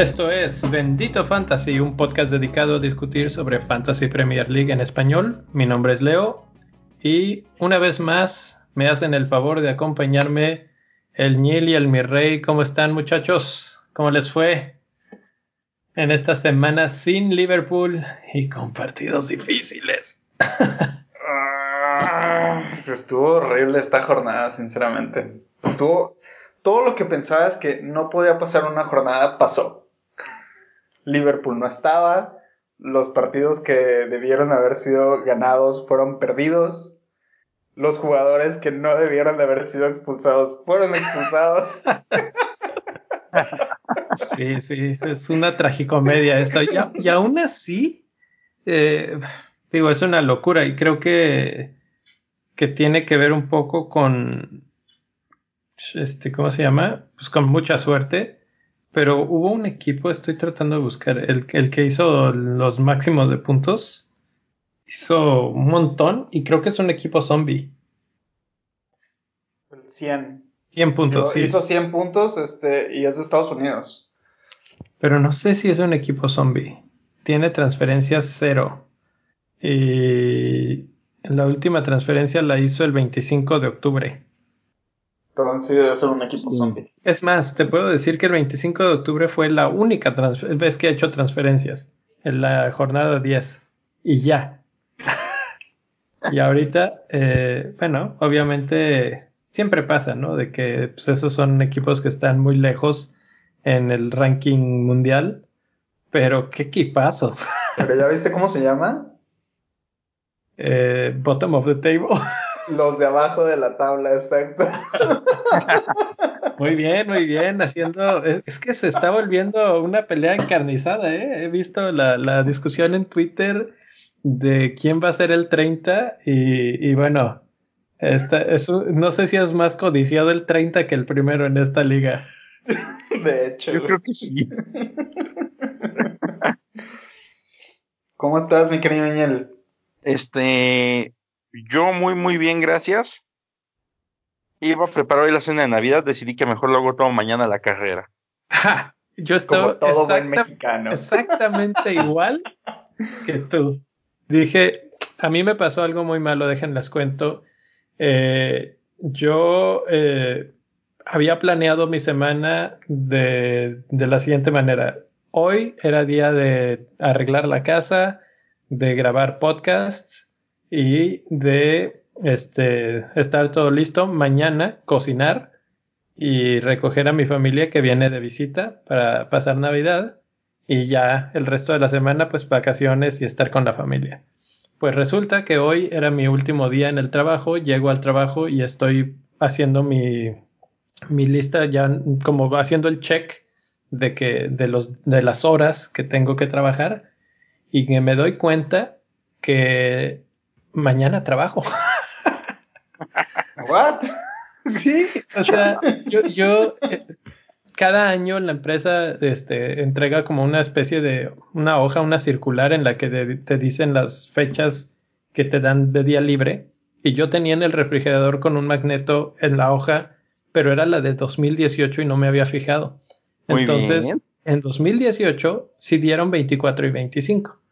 Esto es Bendito Fantasy, un podcast dedicado a discutir sobre Fantasy Premier League en español. Mi nombre es Leo y una vez más me hacen el favor de acompañarme el Nil y el Mirrey. ¿Cómo están muchachos? ¿Cómo les fue en esta semana sin Liverpool y con partidos difíciles? Ah, estuvo horrible esta jornada, sinceramente. Estuvo todo lo que pensabas que no podía pasar una jornada pasó. Liverpool no estaba, los partidos que debieron haber sido ganados fueron perdidos, los jugadores que no debieron de haber sido expulsados fueron expulsados. Sí, sí, es una tragicomedia esto. Y, aún así, eh, digo, es una locura y creo que, que tiene que ver un poco con, este, ¿cómo se llama? Pues con mucha suerte pero hubo un equipo, estoy tratando de buscar, el, el que hizo los máximos de puntos. Hizo un montón y creo que es un equipo zombie. 100. 100 puntos, sí. Hizo 100 puntos este, y es de Estados Unidos. Pero no sé si es un equipo zombie. Tiene transferencias cero. Y la última transferencia la hizo el 25 de octubre. Entonces debe ser un equipo zombie. Es más, te puedo decir que el 25 de octubre fue la única vez que ha hecho transferencias en la jornada 10 y ya. y ahorita, eh, bueno, obviamente siempre pasa, ¿no? De que pues, esos son equipos que están muy lejos en el ranking mundial, pero qué equipazo. ¿Pero ya viste cómo se llama? Eh, bottom of the table. Los de abajo de la tabla, exacto. Muy bien, muy bien, haciendo, es, que se está volviendo una pelea encarnizada, ¿eh? He visto la, discusión en Twitter de quién va a ser el 30 y, bueno, esta, es, no sé si es más codiciado el 30 que el primero en esta liga. De hecho. Yo creo que sí. ¿Cómo estás, mi querido Daniel? Este, yo muy, muy bien, gracias. Iba a preparar hoy la cena de Navidad, decidí que mejor lo hago todo mañana la carrera. yo estaba todo buen mexicano. exactamente igual que tú. Dije, a mí me pasó algo muy malo, déjenles cuento. Eh, yo eh, había planeado mi semana de, de la siguiente manera. Hoy era día de arreglar la casa, de grabar podcasts y de este, estar todo listo. Mañana cocinar y recoger a mi familia que viene de visita para pasar Navidad y ya el resto de la semana pues vacaciones y estar con la familia. Pues resulta que hoy era mi último día en el trabajo, llego al trabajo y estoy haciendo mi, mi lista ya como haciendo el check de que de los de las horas que tengo que trabajar y que me doy cuenta que mañana trabajo. ¿What? Sí, o sea, yo, yo eh, cada año la empresa este, entrega como una especie de una hoja, una circular en la que te dicen las fechas que te dan de día libre. Y yo tenía en el refrigerador con un magneto en la hoja, pero era la de 2018 y no me había fijado. Entonces, en 2018 sí dieron 24 y 25.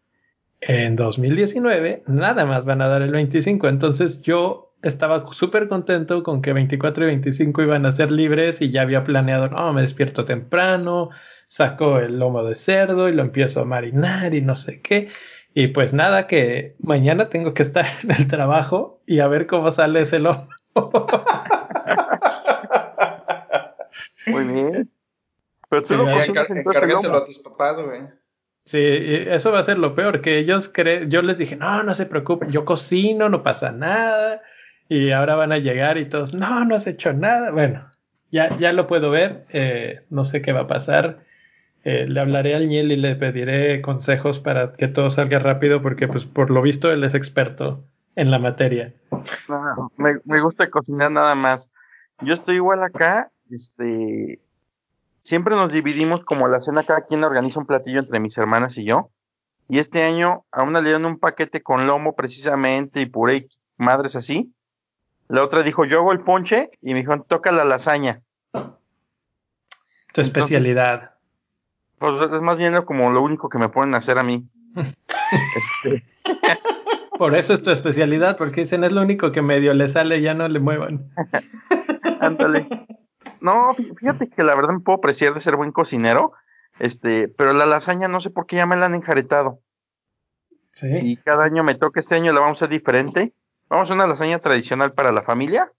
En 2019 nada más van a dar el 25, entonces yo estaba súper contento con que 24 y 25 iban a ser libres y ya había planeado, no, me despierto temprano, saco el lomo de cerdo y lo empiezo a marinar y no sé qué. Y pues nada, que mañana tengo que estar en el trabajo y a ver cómo sale ese lomo. Muy bien. Pero tú lo a tus papás, güey. Sí, eso va a ser lo peor, que ellos creen, yo les dije, no, no se preocupen, yo cocino, no pasa nada, y ahora van a llegar y todos, no, no has hecho nada, bueno, ya, ya lo puedo ver, eh, no sé qué va a pasar, eh, le hablaré al Niel y le pediré consejos para que todo salga rápido, porque pues por lo visto él es experto en la materia. me, me gusta cocinar nada más, yo estoy igual acá, este, siempre nos dividimos como la cena, cada quien organiza un platillo entre mis hermanas y yo. Y este año a una le dieron un paquete con lomo precisamente y puré madres así. La otra dijo, yo hago el ponche y me dijo, toca la lasaña. Tu especialidad. Pues es más bien como lo único que me pueden hacer a mí. este. Por eso es tu especialidad, porque dicen es lo único que medio le sale, ya no le muevan. Ándale. No, fíjate que la verdad me puedo apreciar de ser buen cocinero, este, pero la lasaña no sé por qué ya me la han enjaretado. Sí. Y cada año me toca, este año la vamos a hacer diferente. Vamos a una lasaña tradicional para la familia.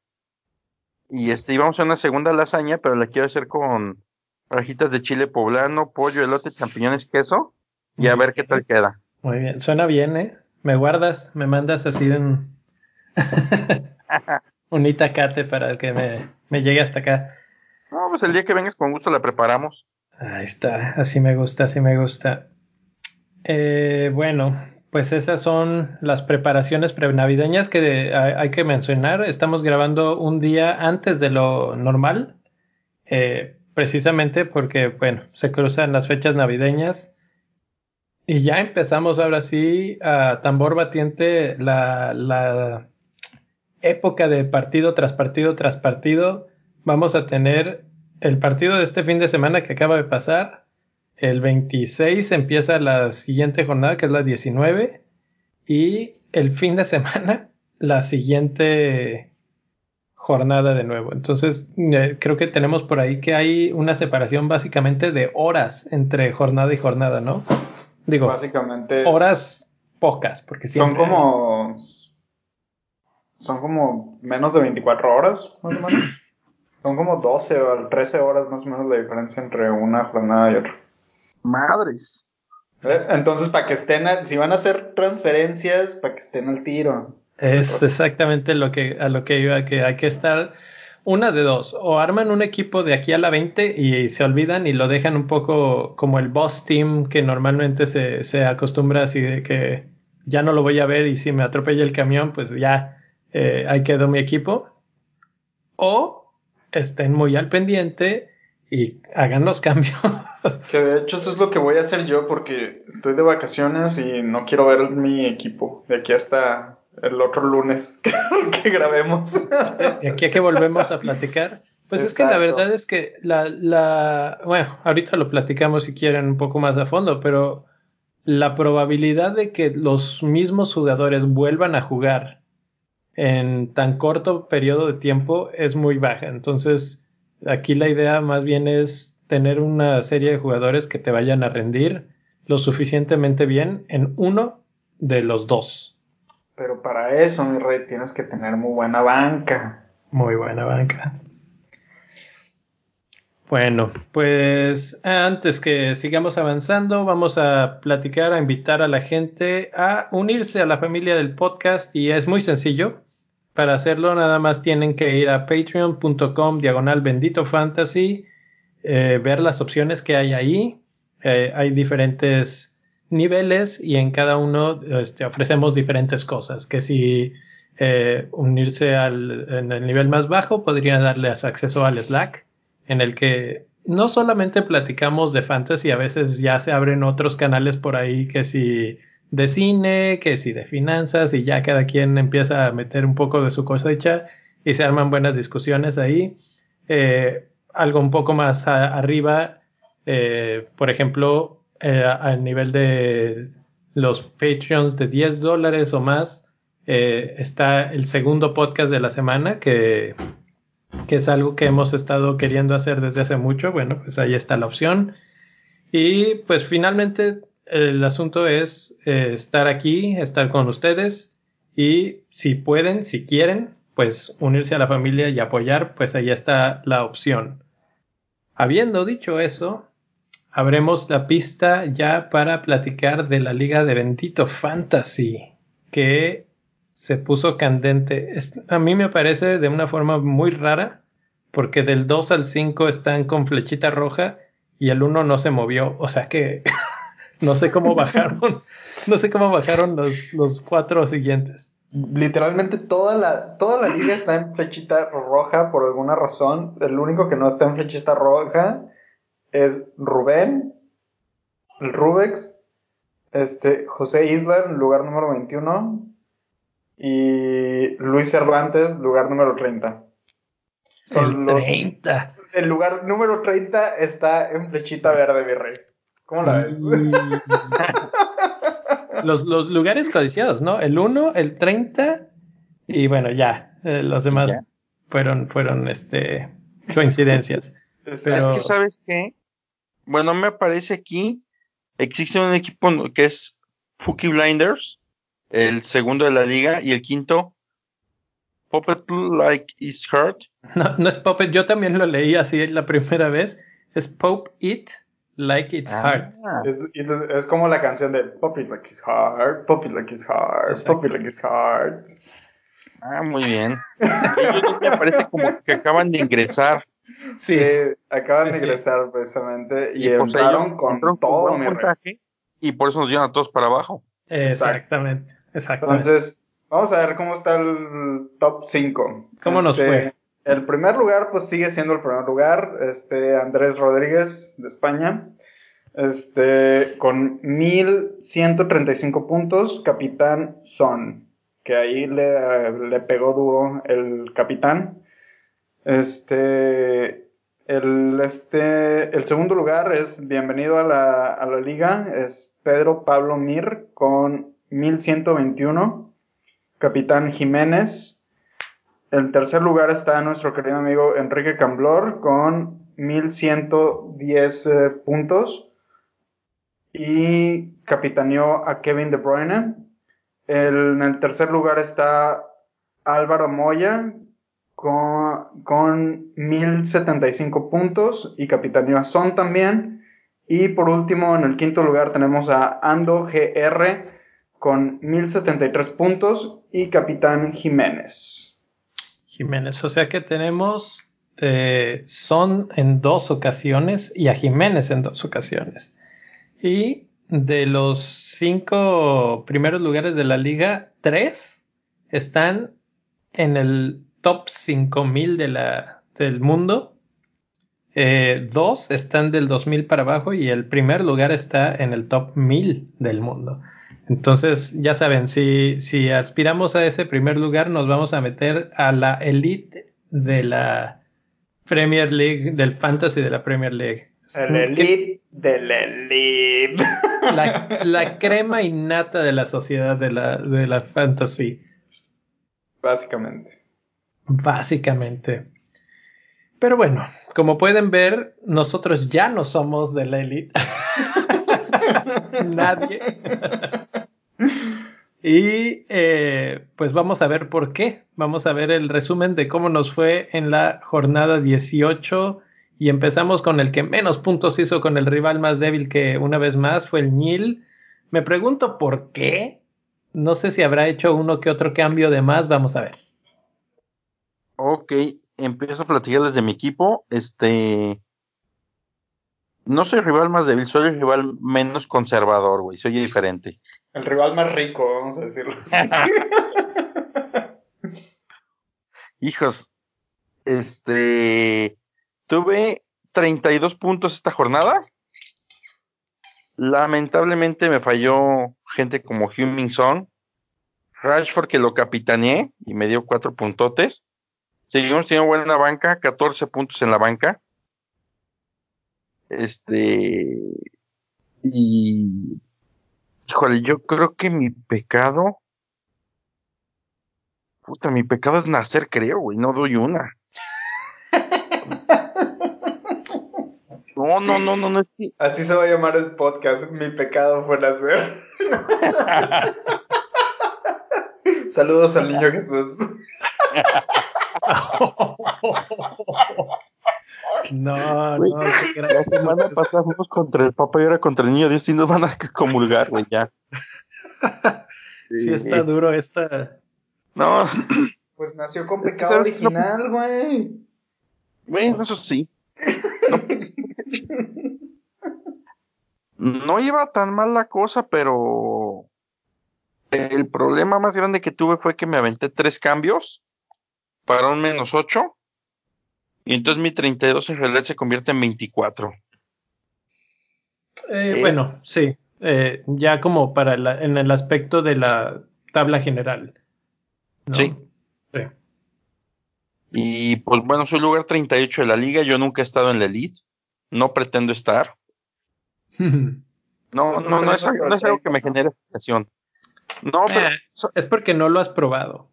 Y este, y vamos a una segunda lasaña, pero la quiero hacer con rajitas de chile poblano, pollo, elote, champiñones, queso. Y a ver qué tal queda. Muy bien, suena bien, ¿eh? Me guardas, me mandas así un, un itacate para que me, me llegue hasta acá. No, pues el día que vengas con gusto la preparamos. Ahí está, así me gusta, así me gusta. Eh, bueno, pues esas son las preparaciones prenavideñas que hay, que mencionar. Estamos grabando un día antes de lo normal, eh, precisamente porque, bueno, se cruzan las fechas navideñas. Y ya empezamos ahora sí a tambor batiente la, la época de partido tras partido tras partido. Vamos a tener el partido de este fin de semana que acaba de pasar. El 26 empieza la siguiente jornada, que es la 19. Y el fin de semana, la siguiente jornada de nuevo. Entonces, eh, creo que tenemos por ahí que hay una separación básicamente de horas entre jornada y jornada, ¿no? Digo, básicamente horas pocas, porque siempre son como son como menos de 24 horas, más o menos. son como 12 o 13 horas más o menos la diferencia entre una jornada y otra. Madres. ¿Eh? Entonces, para que estén, si van a hacer transferencias, para que estén al tiro. Es exactamente lo que, a lo que iba, que hay que estar una de dos, o arman un equipo de aquí a la 20 y se olvidan y lo dejan un poco como el boss team que normalmente se, se acostumbra así de que ya no lo voy a ver y si me atropella el camión, pues ya eh, ahí quedó mi equipo. O estén muy al pendiente y hagan los cambios. Que de hecho eso es lo que voy a hacer yo porque estoy de vacaciones y no quiero ver mi equipo de aquí hasta el otro lunes que, grabemos. Y aquí a que volvemos a platicar. Pues es que la verdad es que la, la, bueno, ahorita lo platicamos si quieren un poco más a fondo, pero la probabilidad de que los mismos jugadores vuelvan a jugar en tan corto periodo de tiempo es muy baja. Entonces, aquí la idea más bien es tener una serie de jugadores que te vayan a rendir lo suficientemente bien en uno de los dos. Pero para eso, mi rey, tienes que tener muy buena banca. Muy buena banca. Bueno, pues antes que sigamos avanzando, vamos a platicar, a invitar a la gente a unirse a la familia del podcast y es muy sencillo. Para hacerlo nada más tienen que ir a patreon.com diagonal bendito fantasy, eh, ver las opciones que hay ahí. Eh, hay diferentes niveles y en cada uno este, ofrecemos diferentes cosas, que si eh, unirse al en el nivel más bajo podría darles acceso al Slack, en el que no solamente platicamos de fantasy, a veces ya se abren otros canales por ahí que si de cine, que si de finanzas y ya cada quien empieza a meter un poco de su cosecha y se arman buenas discusiones ahí. Eh, algo un poco más arriba, eh, por ejemplo, eh, al nivel de los Patreons de 10 dólares o más, eh, está el segundo podcast de la semana, que, que es algo que hemos estado queriendo hacer desde hace mucho. Bueno, pues ahí está la opción. Y pues finalmente el asunto es estar aquí, estar con ustedes y si pueden, si quieren, pues unirse a la familia y apoyar, pues ahí está la opción. Habiendo dicho eso, abremos la pista ya para platicar de la Liga de Bendito Fantasy, que se puso candente. a mí me parece de una forma muy rara, porque del 2 al 5 están con flechita roja y el 1 no se movió. O sea que no sé cómo bajaron, no sé cómo bajaron los, los cuatro siguientes. Literalmente toda la, toda la liga está en flechita roja por alguna razón. El único que no está en flechita roja es Rubén, el Rubex, Este, José Isla, lugar número 21. Y Luis Cervantes, lugar número 30. el 30. El lugar número 30 está en flechita verde, mi rey. ¿Cómo la ves? los, los, lugares codiciados, ¿no? El 1, el 30 y bueno, ya. Eh, los demás fueron, fueron este, coincidencias. Pero... Es que, ¿sabes qué? Bueno, me aparece aquí, existe un equipo que es Fooky Blinders, el segundo de la liga, y el quinto, Puppet Like It's Hurt. No, no es Puppet, yo también lo leí así la primera vez, es Pope It Like It's ah. Hard. Es, como la canción de Pop It Like It's Hard, Pop It Like It's Hard, Pop It Like It's Hard. Ah, muy bien. Me parece como que acaban de ingresar. Sí, acaban de ingresar precisamente y, y entraron con todo mi montaje, y por eso nos llevan a todos para abajo. Exactamente, exactamente. Entonces, vamos a ver cómo está el top 5. ¿Cómo nos este, fue? El primer lugar, pues sigue siendo el primer lugar, este Andrés Rodríguez de España, este con 1135 puntos, capitán Son, que ahí le, le pegó duro el capitán. Este, el, este, el segundo lugar es bienvenido a la, a la liga, es Pedro Pablo Mir con 1121. Capitán Jiménez. En tercer lugar está nuestro querido amigo Enrique Camblor con 1110 eh, puntos. Y capitaneó a Kevin De Bruyne. en el tercer lugar está Álvaro Moya con, con 1075 puntos y capitaneó a Son también. Y por último, en el quinto lugar tenemos a Ando GR con 1073 puntos y capitán Jiménez. Jiménez, o sea que tenemos eh, Son en dos ocasiones y a Jiménez en dos ocasiones. Y de los cinco primeros lugares de la liga, tres están en el top 5000 de del mundo. Eh, dos están del 2000 para abajo y el primer lugar está en el top 1000 del mundo. Entonces, ya saben, si, si aspiramos a ese primer lugar, nos vamos a meter a la elite de la Premier League, del Fantasy de la Premier League. El elite del elite. La, la, crema innata de la sociedad de la, de la Fantasy. Básicamente. Básicamente. Pero bueno, como pueden ver, nosotros ya no somos de la élite. Nadie. y eh, pues vamos a ver por qué. Vamos a ver el resumen de cómo nos fue en la jornada 18. Y empezamos con el que menos puntos hizo con el rival más débil que una vez más fue el Nil. Me pregunto por qué. No sé si habrá hecho uno que otro cambio de más. Vamos a ver. Ok, empiezo a platicarles de mi equipo. Este. No soy rival más débil, soy el rival menos conservador, güey. Soy diferente. El rival más rico, vamos a decirlo así. Hijos, este. Tuve 32 puntos esta jornada. Lamentablemente me falló gente como Hummingson, Rashford que lo capitaneé y me dio cuatro puntotes. Seguimos teniendo buena banca, 14 puntos en la banca. Este. Y. Híjole, yo creo que mi pecado. Puta, mi pecado es nacer, creo, güey. No doy una. No, no, no, no, no es Así se va a llamar el podcast. Mi pecado fue nacer. Saludos al niño Jesús. No, no, la semana pasada fuimos contra el Papa y ahora contra el niño Dios y nos van a comulgar, güey, ya. Sí, está duro esta. No. Pues nació con pecado original, güey. Bueno, eso sí. no iba tan mal la cosa, pero el problema más grande que tuve fue que me aventé tres cambios para un menos 8. Y entonces mi 32 en realidad se convierte en 24. Eh, bueno, sí. eh, ya como para la, en el aspecto de la tabla general. Sí. sí. Y pues bueno, soy lugar 38 de la liga, yo nunca he estado en la elite, no pretendo estar. No, no, no es, algo que me genere frustración. No, pero... Eh, es porque no lo has probado.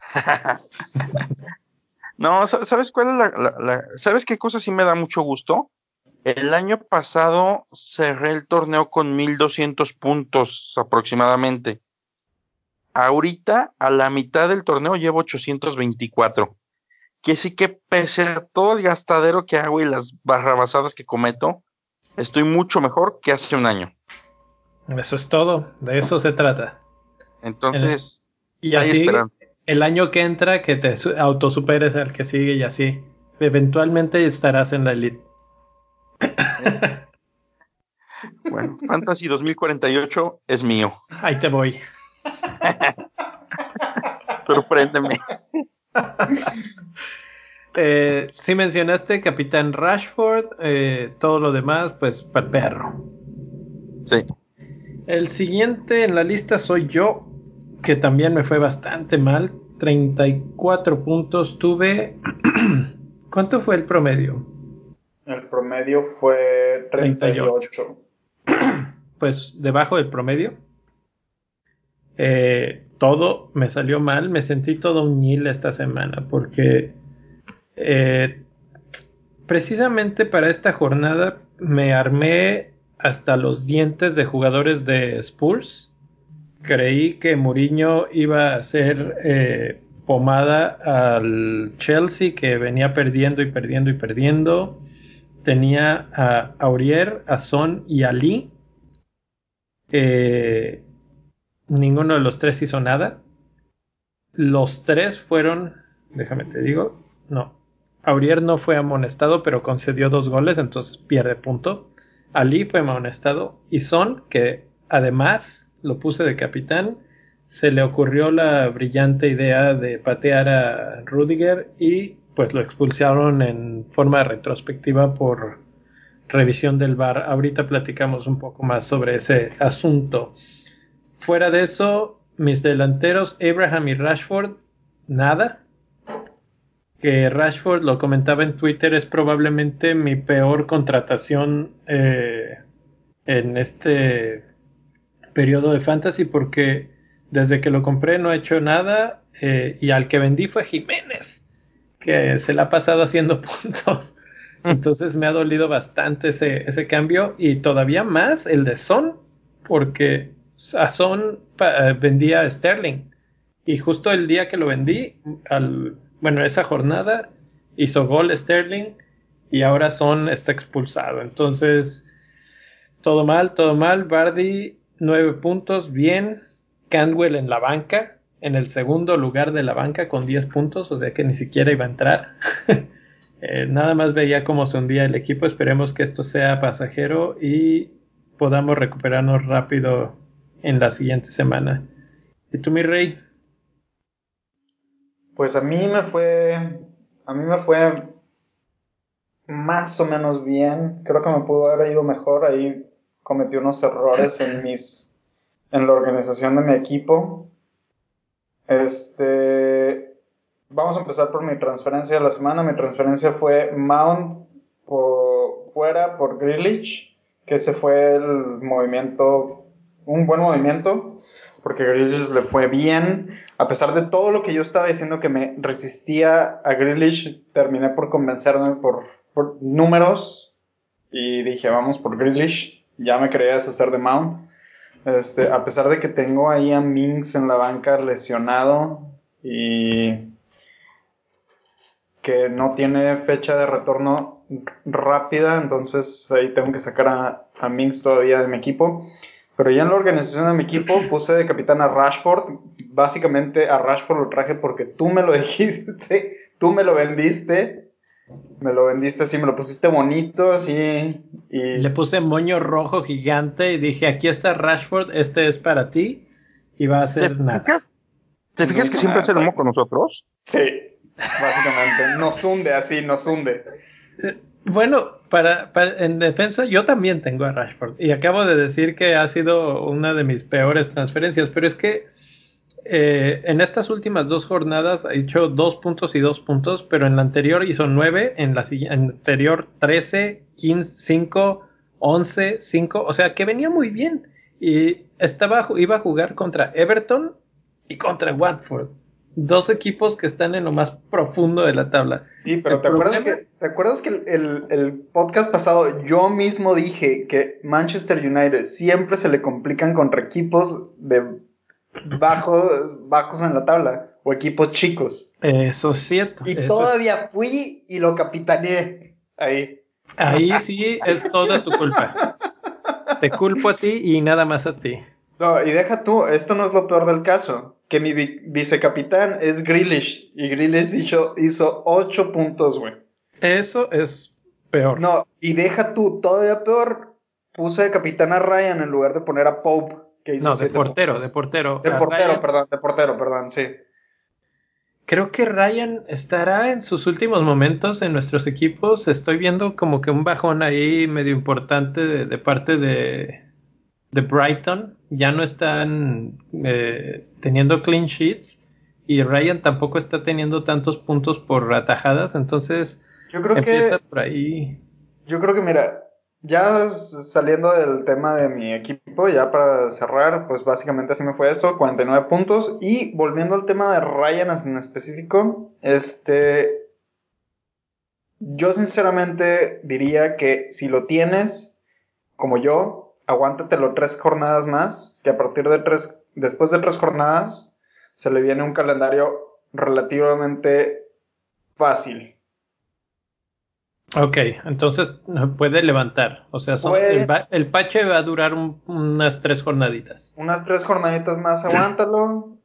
no, ¿sabes cuál es la, ¿Sabes qué cosa sí me da mucho gusto? El año pasado cerré el torneo con 1200 puntos aproximadamente. Ahorita, a la mitad del torneo, llevo 824. Que sí que pese a todo el gastadero que hago y las barrabasadas que cometo, estoy mucho mejor que hace un año. Eso es todo, de eso se trata. Entonces, y así, el año que entra, que te autosuperes al que sigue y así. Eventualmente estarás en la elite. bueno, Fantasy 2048 es mío. Ahí te voy. Sorpréndeme. eh, si mencionaste Capitán Rashford, eh, todo lo demás, pues para perro. Sí. El siguiente en la lista soy yo, que también me fue bastante mal. 34 puntos tuve. ¿Cuánto fue el promedio? El promedio fue 38. Pues debajo del promedio. Eh, todo me salió mal. Me sentí todo un nil esta semana porque eh, precisamente para esta jornada me armé hasta los dientes de jugadores de Spurs. Creí que Mourinho iba a ser eh, pomada al Chelsea que venía perdiendo y perdiendo y perdiendo. Tenía a Aurier, a Son y a Lee. Eh, ninguno de los tres hizo nada. Los tres fueron, déjame te digo, no. Aurier no fue amonestado, pero concedió dos goles, entonces pierde punto. Ali fue amonestado y Son, que además lo puse de capitán, se le ocurrió la brillante idea de patear a Rudiger y pues lo expulsaron en forma retrospectiva por revisión del VAR. Ahorita platicamos un poco más sobre ese asunto. Fuera de eso, mis delanteros Abraham y Rashford, nada que Rashford, lo comentaba en Twitter, es probablemente mi peor contratación eh, en este periodo de fantasy porque desde que lo compré no he hecho nada eh, y al que vendí fue Jiménez, que se le ha pasado haciendo puntos. Mm. Entonces me ha dolido bastante ese, ese cambio y todavía más el de Son, porque a Son eh, vendía a Sterling y justo el día que lo vendí, al bueno, esa jornada hizo gol Sterling y ahora Son está expulsado. Entonces, todo mal, todo mal. Bardi, nueve puntos, bien. Candwell en la banca, en el segundo lugar de la banca con 10 puntos, o sea que ni siquiera iba a entrar. Eh, nada más veía cómo se hundía el equipo. Esperemos que esto sea pasajero y podamos recuperarnos rápido en la siguiente semana. ¿Y tú, mi rey? Pues a mí me fue, a mí me fue más o menos bien. Creo que me pudo haber ido mejor. Ahí cometí unos errores en mis, en la organización de mi equipo. Este, vamos a empezar por mi transferencia de la semana. Mi transferencia fue Mount por, fuera por Grilich, que ese fue el movimiento, un buen movimiento, porque Grilich le fue bien a pesar de todo lo que yo estaba diciendo que me resistía a Grealish, terminé por convencerme por, números y dije, vamos por Grealish. Ya me quería deshacer de Mount. Este, a pesar de que tengo ahí a Minx en la banca lesionado y que no tiene fecha de retorno rápida, entonces ahí tengo que sacar a, a Minx todavía de mi equipo. Pero ya en la organización de mi equipo puse de capitán a Rashford. Básicamente a Rashford lo traje porque tú me lo dijiste, tú me lo vendiste. Me lo vendiste así, me lo pusiste bonito, así. Y... Le puse moño rojo gigante y dije, aquí está Rashford, este es para ti. Y va a ser nada. ¿Te fijas que siempre hace el humo con nosotros? Sí, básicamente. Nos hunde así, nos hunde. Bueno, para, en defensa yo también tengo a Rashford y acabo de decir que ha sido una de mis peores transferencias, pero es que eh, en estas últimas dos jornadas ha hecho dos puntos y dos puntos, pero en la anterior hizo nueve, en la anterior trece, quince, cinco, once, cinco, o sea que venía muy bien y estaba iba a jugar contra Everton y contra Watford dos equipos que están en lo más profundo de la tabla. Sí, pero ¿te, acuerdas que, ¿te acuerdas que el, podcast pasado yo mismo dije que Manchester United siempre se le complican contra equipos de bajos, bajos en la tabla o equipos chicos? Eso es cierto. Y todavía fui y lo capitaneé ahí. Ahí sí es toda tu culpa. Te culpo a ti y nada más a ti. No, y deja tú, esto no es lo peor del caso que mi vicecapitán es Grealish y Grealish hizo, hizo 8 puntos, güey. Eso es peor. No, y deja tú, todavía peor, puse de capitán a Ryan en lugar de poner a Pope, que hizo No, de portero, de portero. De portero, perdón, de portero, perdón, sí. Creo que Ryan estará en sus últimos momentos en nuestros equipos. Estoy viendo como que un bajón ahí medio importante de parte de, de Brighton ya no están eh, teniendo clean sheets y Ryan tampoco está teniendo tantos puntos por atajadas, entonces yo creo empieza por ahí. Yo creo que mira, ya saliendo del tema de mi equipo, ya para cerrar, pues básicamente así me fue eso, 49 puntos y volviendo al tema de Ryan en específico, este yo sinceramente diría que si lo tienes como yo, aguántatelo tres jornadas más, que a partir de tres, después de tres jornadas, se le viene un calendario relativamente fácil. Ok, entonces puede levantar. O sea, el, pache va a durar unas tres jornaditas. Unas tres jornaditas más, aguántalo.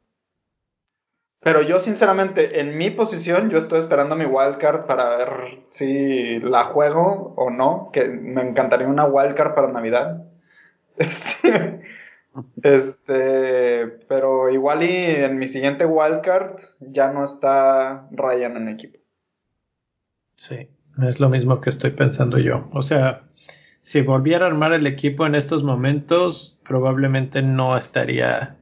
Pero yo, sinceramente, en mi posición, yo estoy esperando mi wildcard para ver si la juego o no. Que me encantaría una wildcard para Navidad. Este, pero igual y en mi siguiente wildcard ya no está Ryan en equipo. Sí, es lo mismo que estoy pensando yo. O sea, si volviera a armar el equipo en estos momentos, probablemente no estaría.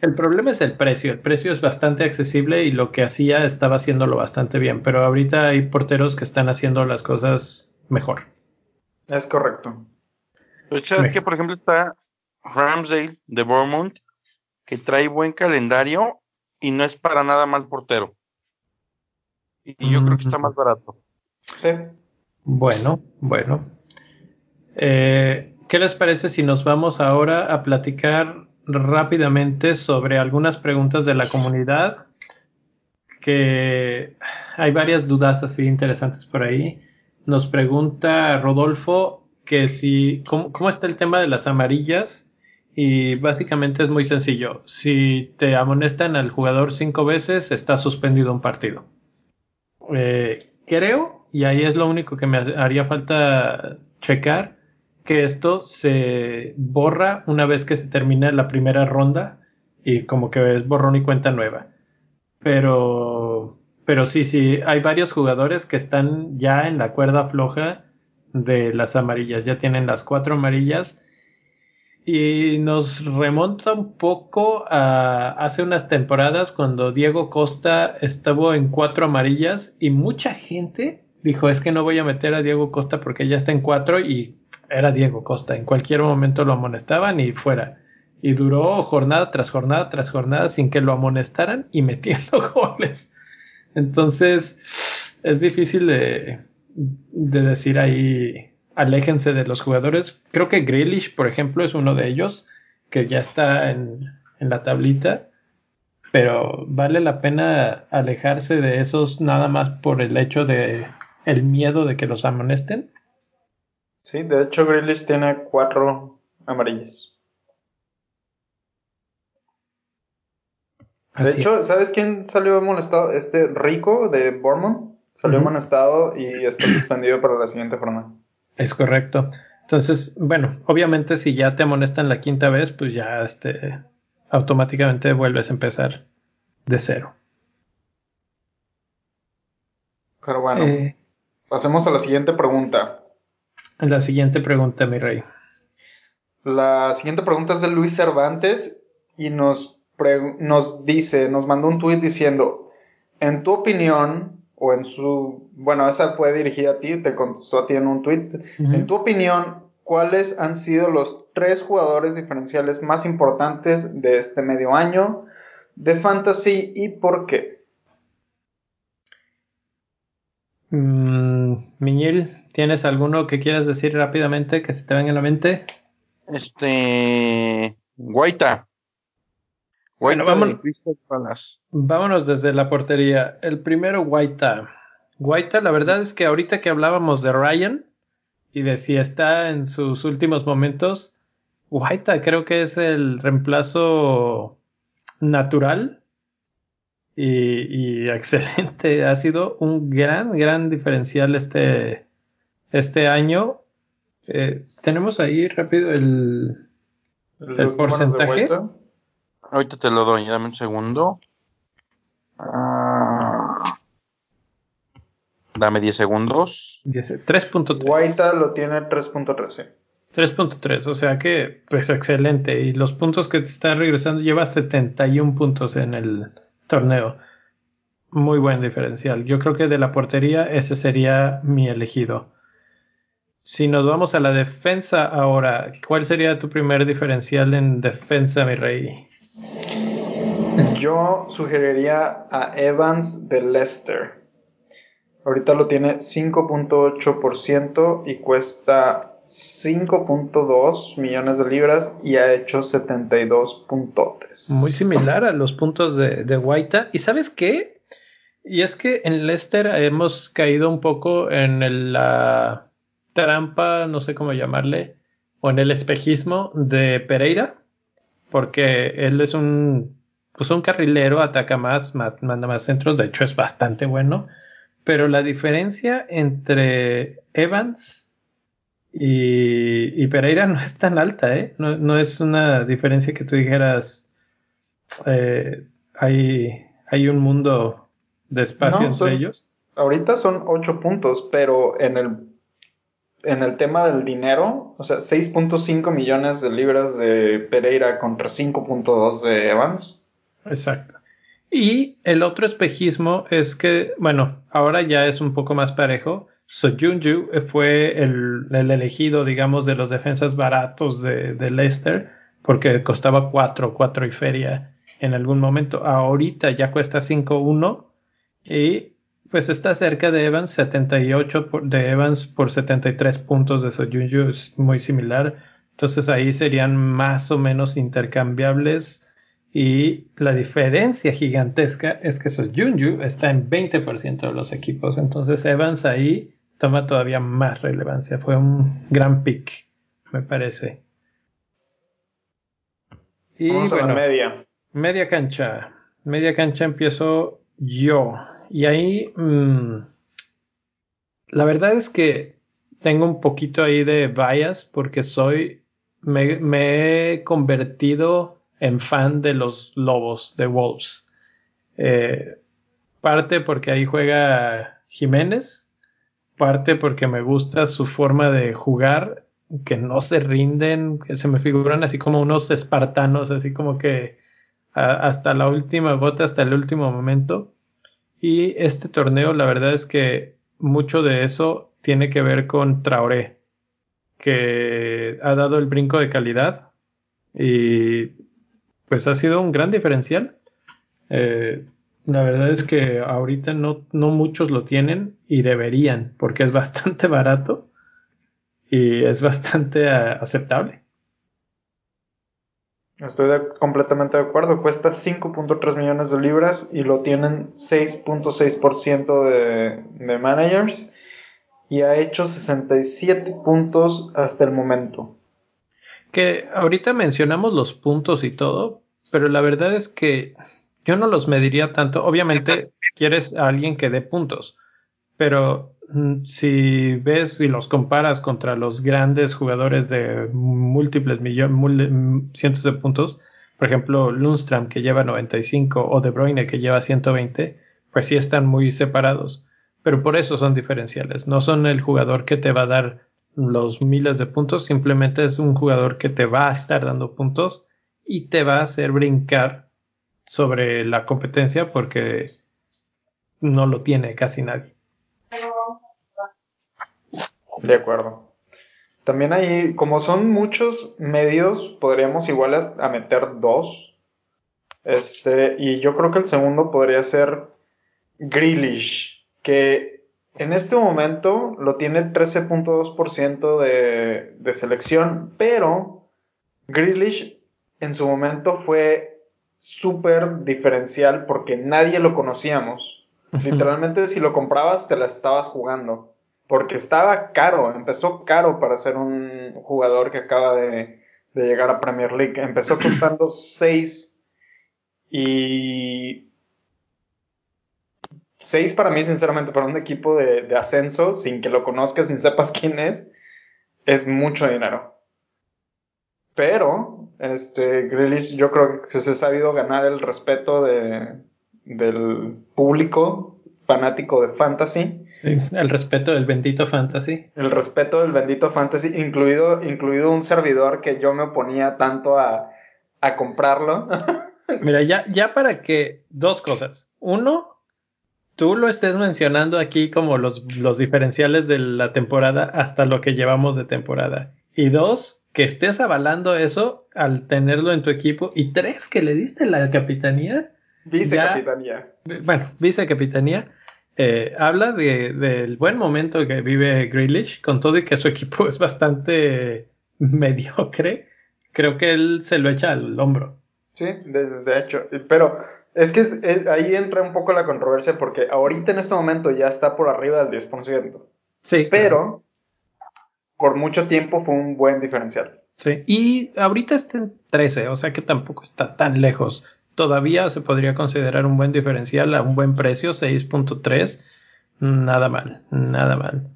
El problema es el precio. El precio es bastante accesible y lo que hacía estaba haciéndolo bastante bien. Pero ahorita hay porteros que están haciendo las cosas mejor. Es correcto. Pero que, por ejemplo, está Ramsdale de Bournemouth, que trae buen calendario y no es para nada mal portero. Y yo creo que está más barato. Bueno, bueno. Eh, ¿Qué les parece si nos vamos ahora a platicar rápidamente sobre algunas preguntas de la comunidad? Que hay varias dudas así interesantes por ahí. Nos pregunta Rodolfo que si, ¿cómo, está el tema de las amarillas? Y básicamente es muy sencillo. Si te amonestan al jugador cinco veces, está suspendido un partido. Eh, creo, y ahí es lo único que me haría falta checar, que esto se borra una vez que se termina la primera ronda y como que es borrón y cuenta nueva. Pero, pero sí, sí, hay varios jugadores que están ya en la cuerda floja de las amarillas. Ya tienen las cuatro amarillas. Y nos remonta un poco a hace unas temporadas cuando Diego Costa estuvo en cuatro amarillas y mucha gente dijo es que no voy a meter a Diego Costa porque ya está en cuatro y era Diego Costa. En cualquier momento lo amonestaban y fuera. Y duró jornada tras jornada tras jornada sin que lo amonestaran y metiendo goles. Entonces es difícil de, de decir ahí, aléjense de los jugadores. Creo que Grealish, por ejemplo, es uno de ellos, que ya está en la tablita, pero vale la pena alejarse de esos nada más por el hecho de el miedo de que los amonesten. Sí, de hecho Grealish tiene cuatro amarillas. De hecho, ¿sabes quién salió molestado? Este Rico de Bournemouth. Salió amonestado y está suspendido para la siguiente jornada. Es correcto. Entonces, bueno, obviamente si ya te amonestan la quinta vez, pues ya este, automáticamente vuelves a empezar de cero. Pero bueno. Eh, Pasemos a la siguiente pregunta. La siguiente pregunta, mi rey. La siguiente pregunta es de Luis Cervantes y nos, nos dice, nos mandó un tuit diciendo, en tu opinión, o en su, bueno, esa fue dirigida a ti, te contestó a ti en un tuit, en tu opinión, ¿cuáles han sido los tres jugadores diferenciales más importantes de este medio año de fantasy y por qué? Mm, Miñil, ¿tienes alguno que quieras decir rápidamente que se te venga en la mente? Este. Guaita. Bueno, vámonos, vámonos desde la portería. El primero, Guaita. Guaita, la verdad es que ahorita que hablábamos de Ryan y de si está en sus últimos momentos, Guaita creo que es el reemplazo natural y, excelente. Ha sido un gran, gran diferencial este, este año eh, tenemos ahí rápido el, el porcentaje. Ahorita te lo doy, dame un segundo. Ah, dame 10 segundos. 3.3. Guaita lo tiene 3.3. 3.3, o sea que, pues excelente. Y los puntos que te está regresando, lleva 71 puntos en el torneo. Muy buen diferencial. Yo creo que de la portería ese sería mi elegido. Si nos vamos a la defensa ahora, ¿cuál sería tu primer diferencial en defensa, mi rey? Yo sugeriría a Evans de Leicester. Ahorita lo tiene 5.8% y cuesta 5.2 millones de libras y ha hecho 72 puntotes. Muy similar a los puntos de, de Guaita. ¿Y sabes qué? Y es que en Leicester hemos caído un poco en la trampa, no sé cómo llamarle, o en el espejismo de Pereira, porque él es un, pues un carrilero, ataca más, manda más centros, de hecho es bastante bueno, pero la diferencia entre Evans y, Pereira no es tan alta, ¿eh? No, es una diferencia que tú dijeras, eh, hay, hay un mundo de espacio entre ellos. Ahorita son ocho puntos, pero en el en el tema del dinero, o sea, 6.5 millones de libras de Pereira contra 5.2 de Evans. Exacto. Y el otro espejismo es que, bueno, ahora ya es un poco más parejo. Soyunju fue el, elegido, digamos, de los defensas baratos de, de Leicester, porque costaba 4, 4 y feria en algún momento. Ahorita ya cuesta 5-1 y pues está cerca de Evans, 78 de Evans por 73 puntos de Soyunju, es muy similar. Entonces ahí serían más o menos intercambiables. Y la diferencia gigantesca es que Soyunju está en 20% de los equipos. Entonces Evans ahí toma todavía más relevancia. Fue un gran pick, me parece. Y bueno, media. Media cancha. Media cancha empiezo yo. Y ahí, mm, la verdad es que tengo un poquito ahí de bias porque soy, me, he convertido en fan de los lobos, de Wolves. Eh, parte porque ahí juega Jiménez, parte porque me gusta su forma de jugar, que no se rinden, que se me figuran así como unos espartanos, así como que hasta la última gota, hasta el último momento. Y este torneo, la verdad es que mucho de eso tiene que ver con Traoré, que ha dado el brinco de calidad y pues ha sido un gran diferencial. Eh, la verdad es que ahorita no, no muchos lo tienen y deberían, porque es bastante barato y es bastante aceptable. Estoy completamente de acuerdo. Cuesta 5.3 millones de libras y lo tienen 6.6% de, de managers y ha hecho 67 puntos hasta el momento. Que ahorita mencionamos los puntos y todo, pero la verdad es que yo no los mediría tanto. Obviamente quieres a alguien que dé puntos, pero Mm, si ves y los comparas contra los grandes jugadores de múltiples millones, cientos de puntos, por ejemplo, Lundstrom que lleva 95 o De Bruyne que lleva 120, pues sí están muy separados. pero por eso son diferenciales. No son el jugador que te va a dar los miles de puntos, simplemente es un jugador que te va a estar dando puntos y te va a hacer brincar sobre la competencia porque no lo tiene casi nadie. De acuerdo. También hay, como son muchos medios, podríamos igual a, meter dos. Este, y yo creo que el segundo podría ser Grealish, que en este momento lo tiene 13.2% de, de selección, pero Grealish en su momento fue súper diferencial porque nadie lo conocíamos. Literalmente si lo comprabas te la estabas jugando. Porque estaba caro, empezó caro para ser un jugador que acaba de, llegar a Premier League. Empezó costando 6 y 6 para mí, sinceramente, para un equipo de, de, ascenso, sin que lo conozcas, sin sepas quién es, es mucho dinero. Pero, este, Grealish, yo creo que se ha sabido ganar el respeto de, del público fanático de fantasy. Sí, el respeto del bendito fantasy. El respeto del bendito fantasy, incluido, incluido un servidor que yo me oponía tanto a, a comprarlo. Mira, ya, ya para que dos cosas. Uno, tú lo estés mencionando aquí como los, los diferenciales de la temporada hasta lo que llevamos de temporada. Y dos, que estés avalando eso al tenerlo en tu equipo. Y tres, que le diste la capitanía. Vicecapitanía. Bueno, vicecapitanía. Eh, habla de, del buen momento que vive Grealish, con todo y que su equipo es bastante mediocre. Creo que él se lo echa al hombro. Sí, de, hecho. Pero es que ahí entra un poco la controversia porque ahorita en este momento ya está por arriba del 10%. Sí. Pero por mucho tiempo fue un buen diferencial. Sí, y ahorita está en 13, o sea que tampoco está tan lejos. Todavía se podría considerar un buen diferencial a un buen precio, 6.3. Nada mal, nada mal.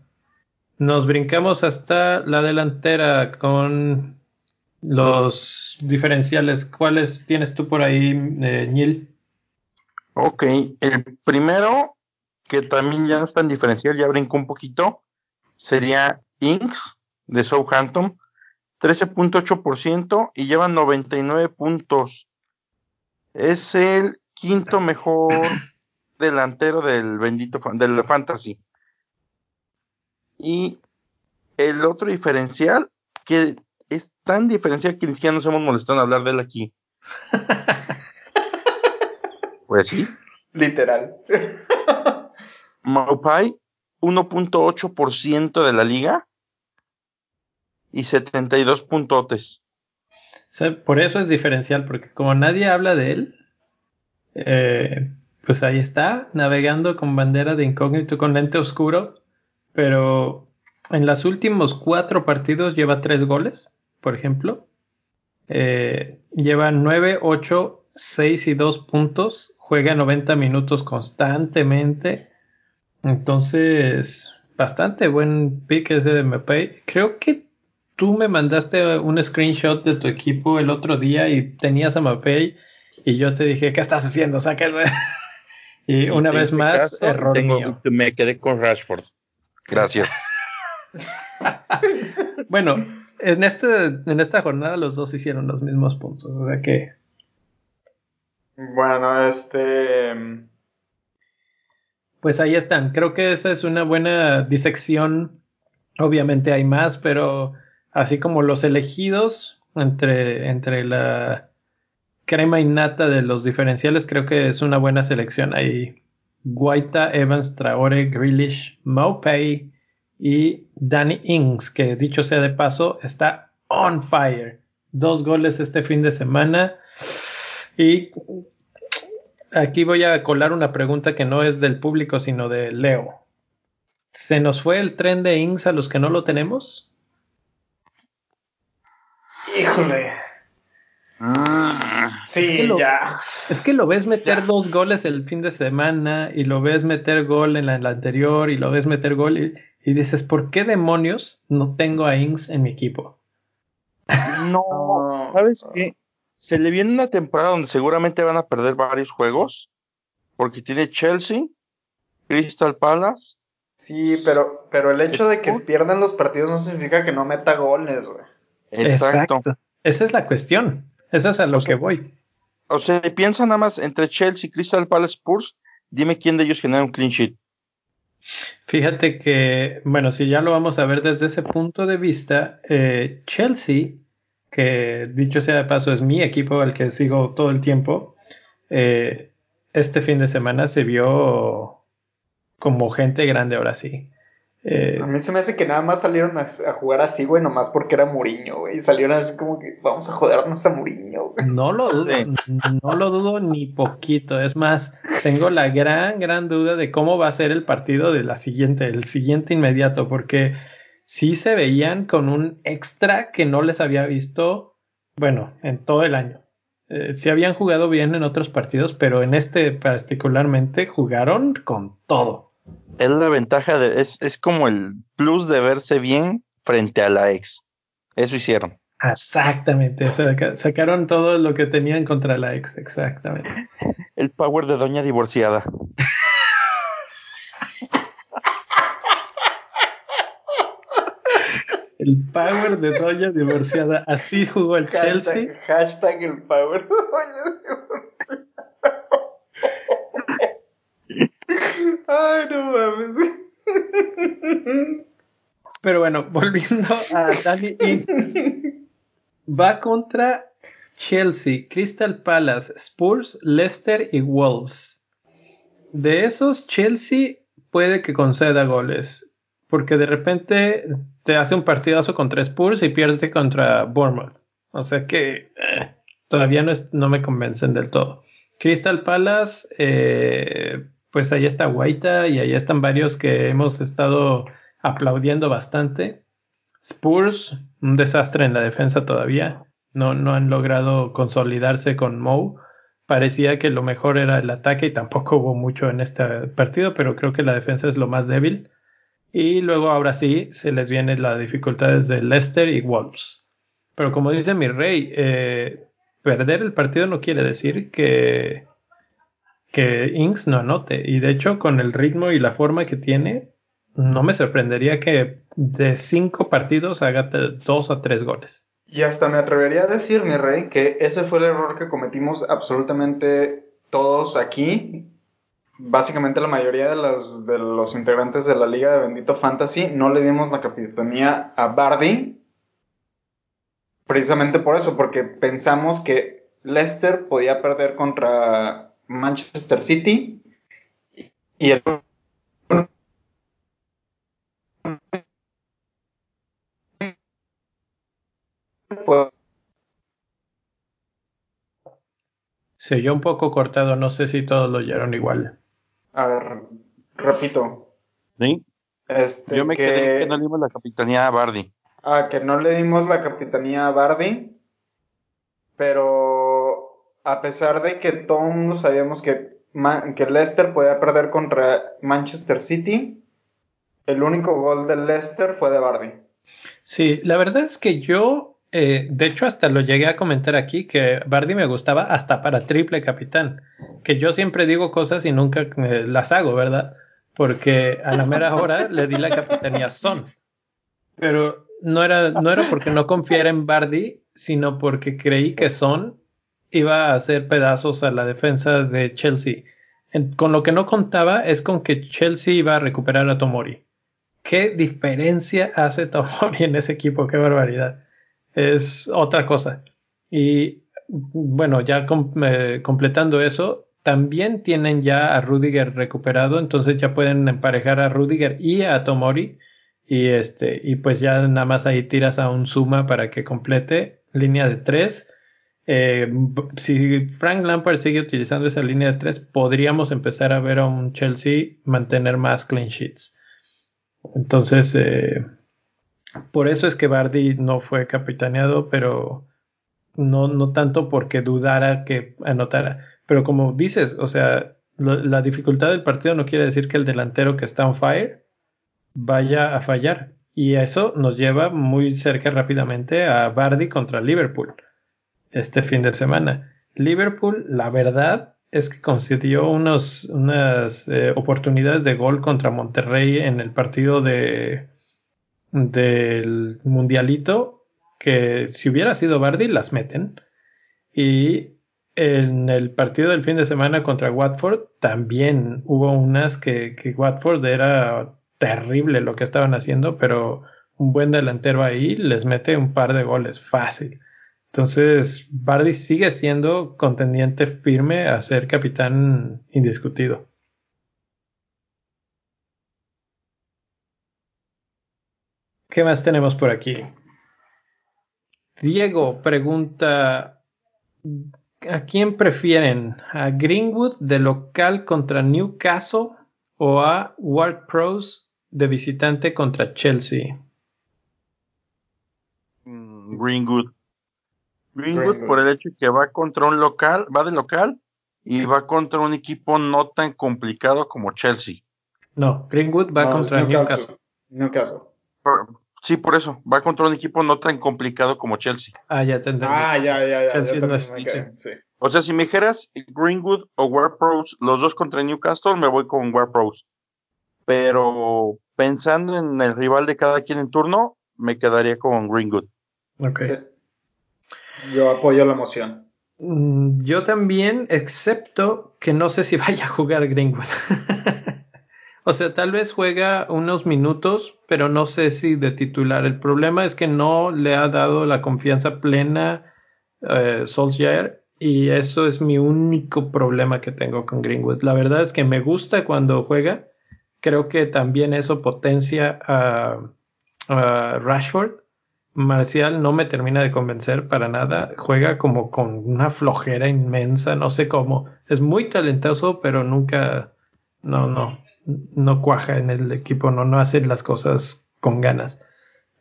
Nos brincamos hasta la delantera con los diferenciales. ¿Cuáles tienes tú por ahí, eh, Neil? Ok, el primero, que también ya no es tan diferencial, ya brincó un poquito, sería Inks de Southampton, 13.8% y lleva 99 puntos. Es el quinto mejor delantero del bendito del fantasy. Y el otro diferencial, que es tan diferencial que ni siquiera nos hemos molestado en hablar de él aquí. pues sí. Literal. Maupai, 1.8% de la liga y 72 puntotes. por eso es diferencial, porque como nadie habla de él, eh, pues ahí está, navegando con bandera de incógnito, con lente oscuro, pero en los últimos cuatro partidos lleva tres goles, por ejemplo. Eh, lleva 9, 8, 6 y 2 puntos, juega 90 minutos constantemente. Entonces, bastante buen pick ese de MP. Creo que tú me mandaste un screenshot de tu equipo el otro día y tenías a Mapei y yo te dije, ¿qué estás haciendo? Sáquese. y una vez más, error mío. Me quedé con Rashford. Gracias. bueno, en, este, en esta jornada los dos hicieron los mismos puntos, o sea que... Bueno, este... Pues ahí están. Creo que esa es una buena disección. Obviamente hay más, pero así como los elegidos entre, entre la crema innata de los diferenciales, creo que es una buena selección. Hay Guaita, Evans, Traore, Grealish, Maupay y Danny Ings, que dicho sea de paso, está on fire. Dos goles este fin de semana. Y aquí voy a colar una pregunta que no es del público, sino de Leo. ¿Se nos fue el tren de Ings a los que no lo tenemos? Híjole. Ah, sí, es que lo, ya. Es que lo ves meter dos goles el fin de semana y lo ves meter gol en la, anterior y lo ves meter gol y, dices, ¿por qué demonios no tengo a Ings en mi equipo? No, ¿sabes qué? Se le viene una temporada donde seguramente van a perder varios juegos porque tiene Chelsea, Crystal Palace. Sí, pero, pero el hecho de que pierdan los partidos no significa que no meta goles, güey. Exacto. Esa es la cuestión. Esa es a lo que voy. O sea, piensa nada más entre Chelsea, Crystal Palace, Spurs. Dime quién de ellos genera un clean sheet. Fíjate que, bueno, si ya lo vamos a ver desde ese punto de vista, eh, Chelsea, que dicho sea de paso es mi equipo al que sigo todo el tiempo, eh, este fin de semana se vio como gente grande ahora sí. Eh, a mí se me hace que nada más salieron a, jugar así, güey, nomás porque era Muriño, güey. Salieron así como que vamos a jodernos a Muriño. No lo dudo, no lo dudo ni poquito. Es más, tengo la gran, gran duda de cómo va a ser el partido de la siguiente, el siguiente inmediato, porque sí se veían con un extra que no les había visto, bueno, en todo el año. Eh, sí habían jugado bien en otros partidos, pero en este particularmente jugaron con todo es la ventaja de, es, es como el plus de verse bien frente a la ex. Eso hicieron. Exactamente, sacaron todo lo que tenían contra la ex, exactamente. El power de doña divorciada. el power de doña divorciada. Así jugó el Chelsea. Hashtag el power de doña divorciada. Ay, no mames. Pero bueno, volviendo a Danny Ings. Va contra Chelsea, Crystal Palace, Spurs, Leicester y Wolves. De esos, Chelsea puede que conceda goles. Porque de repente te hace un partidazo contra Spurs y pierde contra Bournemouth. O sea que eh, todavía no, no, me convencen del todo. Crystal Palace eh, pues ahí está Guaita y ahí están varios que hemos estado aplaudiendo bastante. Spurs, un desastre en la defensa todavía. No, no han logrado consolidarse con Moe. Parecía que lo mejor era el ataque y tampoco hubo mucho en este partido, pero creo que la defensa es lo más débil. Y luego ahora sí se les viene la dificultades de Leicester y Wolves. Pero como dice mi rey, eh, perder el partido no quiere decir que, que Inks no anote. Y de hecho, con el ritmo y la forma que tiene, no me sorprendería que de cinco partidos haga dos a tres goles. Y hasta me atrevería a decir, mi rey, que ese fue el error que cometimos absolutamente todos aquí. Básicamente la mayoría de los, de los integrantes de la Liga de Bendito Fantasy no le dimos la capitanía a Bardi. Precisamente por eso, porque pensamos que Leicester podía perder contra Manchester City y el Se oyó un poco cortado, no sé si todos lo oyeron igual. A ver, repito. ¿Sí? Este, Yo me quedé que no le dimos la capitanía a Bardi. Ah, que no le dimos la capitanía a Bardi, pero a pesar de que todos sabíamos que, que Leicester podía perder contra Manchester City, el único gol de Leicester fue de Bardi. Sí, la verdad es que yo, eh, de hecho, hasta lo llegué a comentar aquí, que Bardi me gustaba hasta para triple capitán, que yo siempre digo cosas y nunca eh, las hago, ¿verdad? Porque a la mera hora le di la capitanía Son. Pero no era, no era porque no confiara en Bardi, sino porque creí que Son iba a hacer pedazos a la defensa de Chelsea. con lo que no contaba es con que Chelsea iba a recuperar a Tomori. ¿Qué diferencia hace Tomori en ese equipo? ¡Qué barbaridad! Es otra cosa. Y bueno, ya eh, completando eso, también tienen ya a Rudiger recuperado, entonces ya pueden emparejar a Rudiger y a Tomori. Y este, y pues ya nada más ahí tiras a un suma para que complete línea de tres eh, si Frank Lampard sigue utilizando esa línea de tres, podríamos empezar a ver a un Chelsea mantener más clean sheets. Entonces, eh, por eso es que Bardi no fue capitaneado, pero no, no tanto porque dudara que anotara. Pero como dices, o sea, la dificultad del partido no quiere decir que el delantero que está on fire vaya a fallar. Y eso nos lleva muy cerca rápidamente a Bardi contra Liverpool este fin de semana. Liverpool, la verdad, es que concedió unos, unas eh, oportunidades de gol contra Monterrey en el partido de del Mundialito que si hubiera sido Bardi las meten y en el partido del fin de semana contra Watford también hubo unas que, que Watford era terrible lo que estaban haciendo pero un buen delantero ahí les mete un par de goles fácil entonces, Bardi sigue siendo contendiente firme a ser capitán indiscutido. ¿Qué más tenemos por aquí? Diego pregunta, ¿a quién prefieren? ¿A Greenwood de local contra Newcastle o a Ward Pros de visitante contra Chelsea? Mm, Greenwood. Greenwood, por el hecho de que va contra un local, va de local y va contra un equipo no tan complicado como Chelsea. No, Greenwood va contra Newcastle. Newcastle. sí, por eso, va contra un equipo no tan complicado como Chelsea. Ah, ya te entendí. Ah, ya, ya, ya. O sea, si me dijeras Greenwood o War Pros, los dos contra Newcastle, me voy con War Pros. Pero pensando en el rival de cada quien en turno, me quedaría con Greenwood. Ok. Yo apoyo la moción. Mm, yo también, excepto que no sé si vaya a jugar Greenwood. o sea, tal vez juega unos minutos, pero no sé si de titular. El problema es que no le ha dado la confianza plena eh, Solskjaer y eso es mi único problema que tengo con Greenwood. La verdad es que me gusta cuando juega. Creo que también eso potencia a Rashford Marcial no me termina de convencer para nada. Juega como con una flojera inmensa, no sé cómo. Es muy talentoso, pero nunca, no, no, no cuaja en el equipo, no, no hace las cosas con ganas.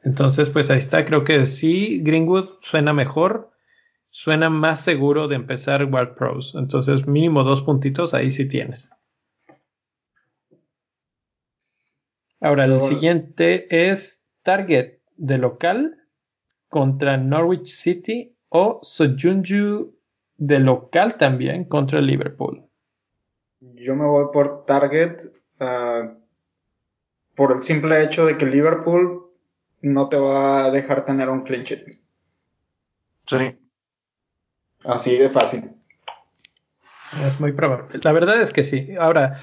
Entonces, pues ahí está. Creo que sí, Greenwood suena mejor, suena más seguro de empezar World Pros. Entonces, mínimo dos puntitos, ahí sí tienes. Ahora, el siguiente es Target de local contra Norwich City o Soyunju de local también contra Liverpool. Yo me voy por Target ah, por el simple hecho de que Liverpool no te va a dejar tener un clean sheet. Sí. Así de fácil. Es muy probable. La verdad es que sí. Ahora,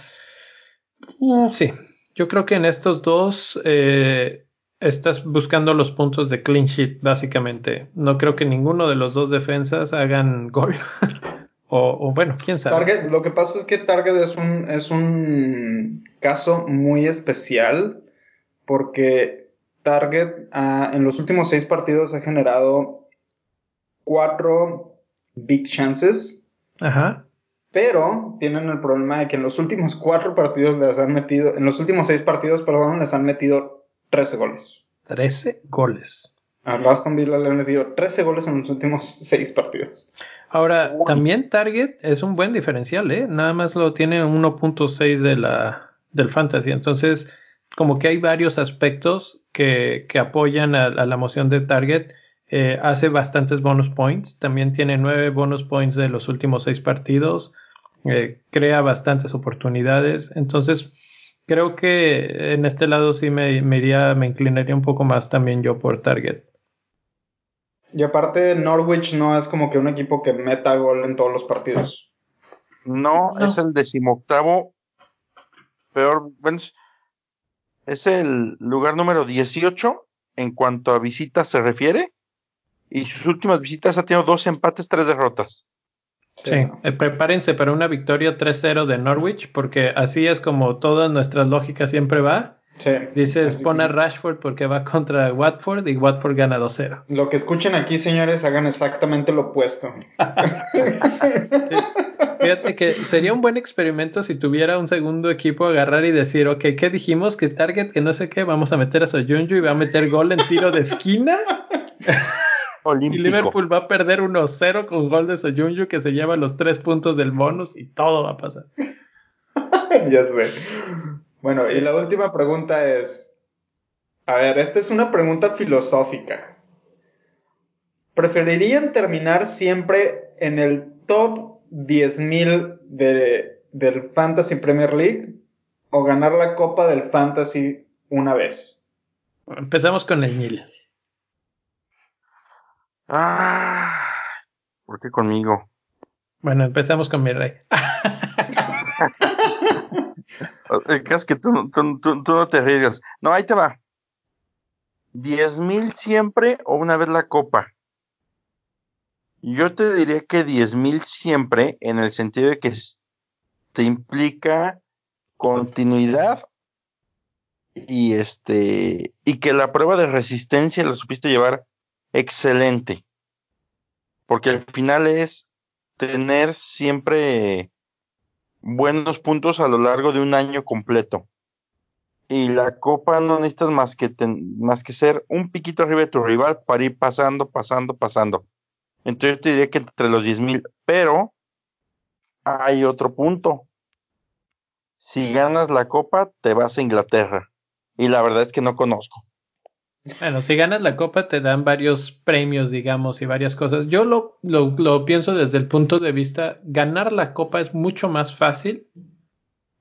uh, sí. Yo creo que en estos dos eh, estás buscando los puntos de clean sheet, básicamente. No creo que ninguno de los dos defensas hagan gol. o, bueno, quién sabe. Target, lo que pasa es que Target es un, es un caso muy especial porque Target ah, en los últimos seis partidos ha generado cuatro big chances. Ajá. Pero tienen el problema de que en los últimos cuatro partidos les han metido, en los últimos seis partidos, perdón, les han metido 13 goles. 13 goles. A Aston Villa le han metido 13 goles en los últimos 6 partidos. Ahora, también Target es un buen diferencial, ¿eh? Nada más lo tiene 1.6 de la, del Fantasy. Entonces, como que hay varios aspectos que, que apoyan a, la moción de Target. Eh, hace bastantes bonus points. También tiene 9 bonus points de los últimos 6 partidos. Eh, crea bastantes oportunidades. Entonces, creo que en este lado sí me, iría, me inclinaría un poco más también yo por Target. Y aparte, Norwich no es como que un equipo que meta gol en todos los partidos. No, es el decimoctavo peor, bueno, es el lugar número 18 en cuanto a visitas se refiere. Y sus últimas visitas ha tenido dos empates, tres derrotas. Sí, eh, prepárense para una victoria 3-0 de Norwich, porque así es como todas nuestras lógicas siempre va. Sí, Dices, pon a Rashford porque va contra Watford y Watford gana 2-0. Lo que escuchen aquí, señores, hagan exactamente lo opuesto. Fíjate que sería un buen experimento si tuviera un segundo equipo agarrar y decir, ok, ¿qué dijimos? Que Target, que no sé qué, vamos a meter a Soyunju y va a meter gol en tiro de esquina. Y Liverpool va a perder 1-0 con gol de Soyunju que se lleva los tres puntos del bonus y todo va a pasar. ya sé. Bueno, y la última pregunta es, a ver, esta es una pregunta filosófica. ¿Preferirían terminar siempre en el top 10.000 de, del Fantasy Premier League o ganar la Copa del Fantasy una vez? Empezamos con el Nil. Ah, ¿por qué conmigo? Bueno, empezamos con mi rey. Es que tú, tú, tú, no te arriesgas. No, ahí te va. ¿Diez mil siempre o una vez la copa? Yo te diría que diez mil siempre en el sentido de que te implica continuidad y este y que la prueba de resistencia la supiste llevar excelente. Porque al final es tener siempre buenos puntos a lo largo de un año completo. Y la copa no necesitas más que, más que ser un piquito arriba de tu rival para ir pasando, pasando, pasando. Entonces yo te diría que entre los 10 mil, pero hay otro punto. Si ganas la copa, te vas a Inglaterra. Y la verdad es que no conozco. Bueno, si ganas la copa te dan varios premios, digamos, y varias cosas. Yo lo, lo, pienso desde el punto de vista, ganar la copa es mucho más fácil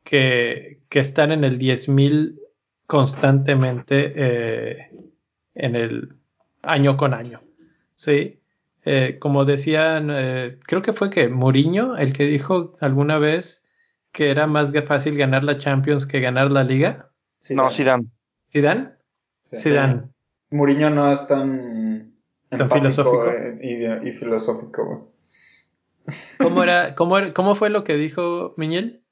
que, que estar en el 10.000 constantemente eh, en el año con año. Sí, eh, como decían, eh, creo que fue que Mourinho el que dijo alguna vez que era más fácil ganar la Champions que ganar la Liga. No, Zidane. ¿Zidane? Zidane. Mourinho no es tan, filosófico y, filosófico. ¿Cómo, era, cómo, ¿Cómo fue lo que dijo Miñel?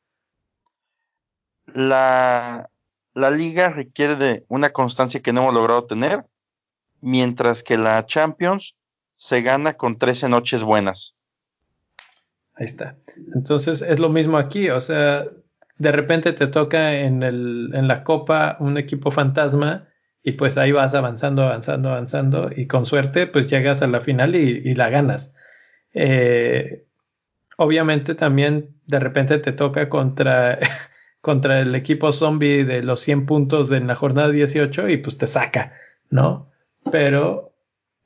La, la liga requiere de una constancia que no hemos logrado tener, mientras que la Champions se gana con 13 noches buenas. Ahí está. Entonces es lo mismo aquí, o sea, de repente te toca en, el, en la Copa un equipo fantasma y pues ahí vas avanzando, avanzando, avanzando y con suerte pues llegas a la final y, la ganas. Eh, obviamente también de repente te toca contra, contra el equipo zombie de los 100 puntos en la jornada 18 y pues te saca, ¿no? Pero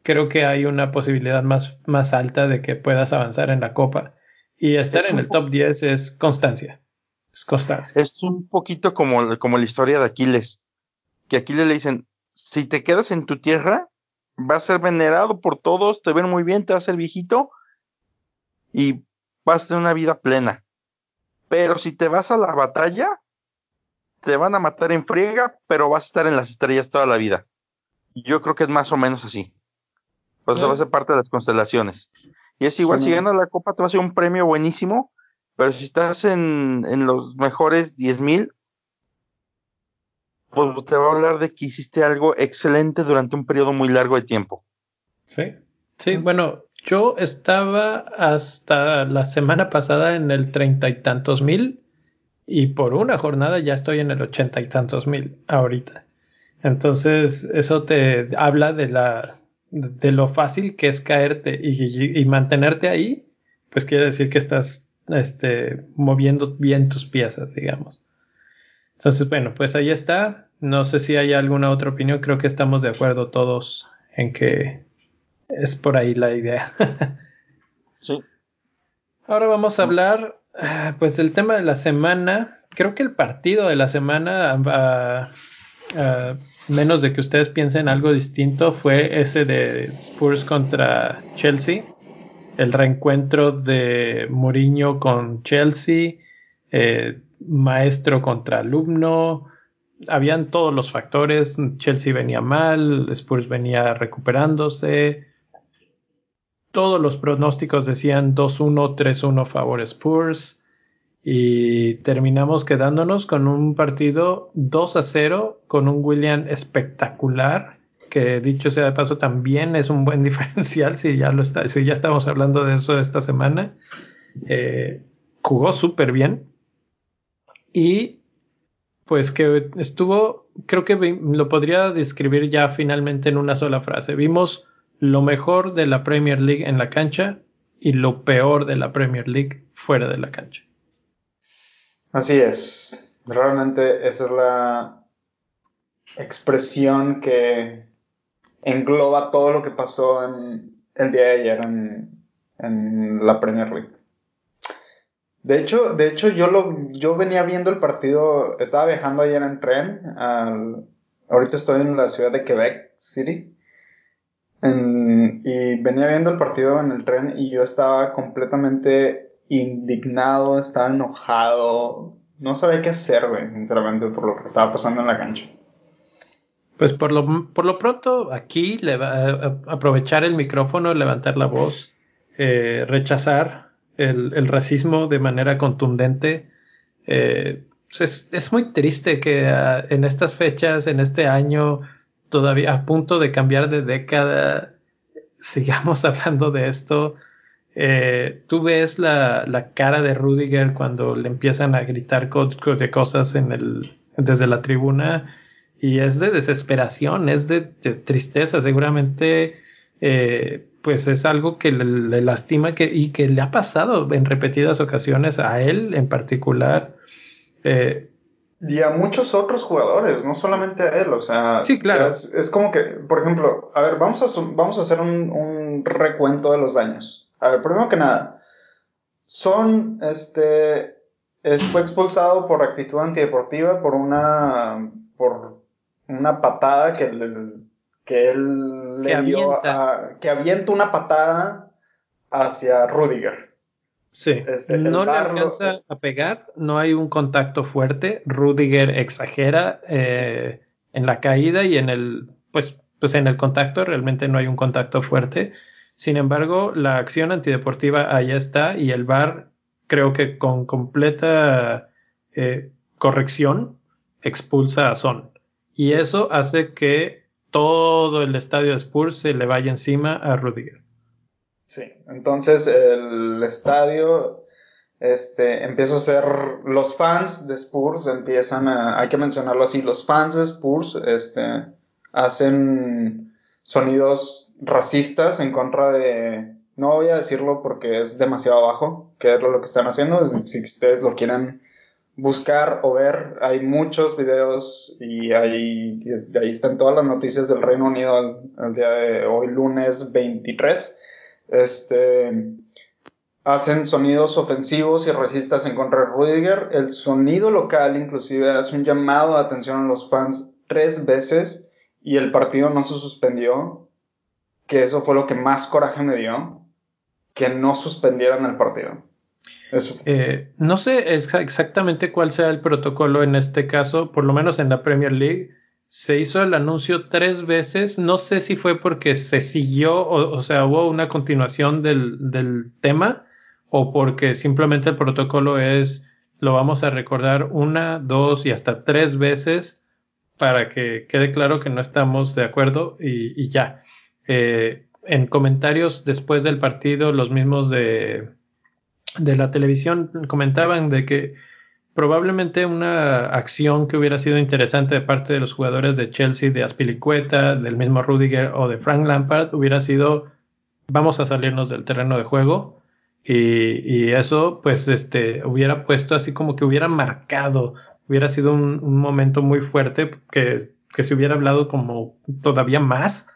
creo que hay una posibilidad más, más alta de que puedas avanzar en la copa. Y estar en el top 10 es constancia. Es constancia. Es un poquito como, como la historia de Aquiles que aquí le dicen, si te quedas en tu tierra, vas a ser venerado por todos, te ven muy bien, te vas a ser viejito y vas a tener una vida plena. Pero si te vas a la batalla, te van a matar en friega, pero vas a estar en las estrellas toda la vida. Yo creo que es más o menos así. Pues eso va a ser parte de las constelaciones. Y es igual, si ganas la copa, te va a ser un premio buenísimo, pero si estás en, en los mejores 10.000 mil, pues te va a hablar de que hiciste algo excelente durante un periodo muy largo de tiempo. Sí, sí, bueno, yo estaba hasta la semana pasada en el treinta y tantos mil y por una jornada ya estoy en el ochenta y tantos mil ahorita. Entonces, eso te habla de la de lo fácil que es caerte y, y mantenerte ahí, pues quiere decir que estás este, moviendo bien tus piezas, digamos. Entonces, bueno, pues ahí está. No sé si hay alguna otra opinión. Creo que estamos de acuerdo todos en que es por ahí la idea. sí. Ahora vamos a hablar, ah, pues, del tema de la semana. Creo que el partido de la semana, uh, menos de que ustedes piensen algo distinto, fue ese de Spurs contra Chelsea. El reencuentro de Mourinho con Chelsea. Eh, maestro contra alumno, habían todos los factores, Chelsea venía mal, Spurs venía recuperándose, todos los pronósticos decían 2-1, 3-1 favor Spurs y terminamos quedándonos con un partido 2 0 con un William espectacular que dicho sea de paso también es un buen diferencial si ya lo está si ya estamos hablando de eso esta semana. Eh, jugó súper bien y pues que estuvo, creo que lo podría describir ya finalmente en una sola frase. Vimos lo mejor de la Premier League en la cancha y lo peor de la Premier League fuera de la cancha. Así es. Realmente esa es la expresión que engloba todo lo que pasó en el día de ayer en, en la Premier League. De hecho, de hecho yo lo, yo venía viendo el partido, estaba viajando ayer en tren, ahorita estoy en la ciudad de Quebec City, y venía viendo el partido en el tren y yo estaba completamente indignado, estaba enojado, no sabía qué hacer, güey, sinceramente, por lo que estaba pasando en la cancha. Pues por lo, por lo pronto aquí le va a aprovechar el micrófono, levantar la voz, eh, rechazar el, racismo de manera contundente. Eh, pues es, muy triste que ah, en estas fechas, en este año, todavía a punto de cambiar de década, sigamos hablando de esto. Eh, tú ves la, cara de Rudiger cuando le empiezan a gritar de cosas desde la tribuna y es de desesperación, es de, tristeza. Seguramente eh, pues es algo que le, lastima que, y que le ha pasado en repetidas ocasiones a él en particular. Eh, y a muchos otros jugadores, no solamente a él, o sea, sí, claro. es, como que, por ejemplo, a ver, vamos a, vamos a hacer un, recuento de los daños. A ver, primero que nada, Son, este, fue expulsado por actitud antideportiva por una, por una patada que le, que él le dio a, que avienta una patada hacia Rudiger. Sí, este, no le alcanza a pegar, no hay un contacto fuerte. Rudiger exagera eh, en la caída y en el, pues, pues en el contacto realmente no hay un contacto fuerte. Sin embargo, la acción antideportiva ahí está y el VAR creo que con completa eh, corrección expulsa a Son. Y eso hace que todo el estadio de Spurs se le vaya encima a Rudiger. Sí, entonces el estadio este, empieza a ser, los fans de Spurs empiezan a, hay que mencionarlo así, los fans de Spurs este, hacen sonidos racistas en contra de, no voy a decirlo porque es demasiado bajo, que es lo que están haciendo, si ustedes lo quieren buscar o ver, hay muchos videos y ahí, ahí están todas las noticias del Reino Unido al, día de hoy, lunes 23. Este, hacen sonidos ofensivos y racistas en contra de Rudiger. El sonido local inclusive hace un llamado de atención a los fans tres veces y el partido no se suspendió, que eso fue lo que más coraje me dio, que no suspendieran el partido. Eh, no sé exactamente cuál sea el protocolo en este caso, por lo menos en la Premier League. Se hizo el anuncio tres veces. No sé si fue porque se siguió, o, sea, hubo una continuación del, tema, o porque simplemente el protocolo es lo vamos a recordar una, dos y hasta tres veces para que quede claro que no estamos de acuerdo y, ya. Eh, en comentarios después del partido, los mismos de de la televisión comentaban de que probablemente una acción que hubiera sido interesante de parte de los jugadores de Chelsea, de Aspilicueta, del mismo Rudiger o de Frank Lampard hubiera sido vamos a salirnos del terreno de juego y, eso pues este hubiera puesto así como que hubiera marcado, hubiera sido un, momento muy fuerte que, que, se hubiera hablado como todavía más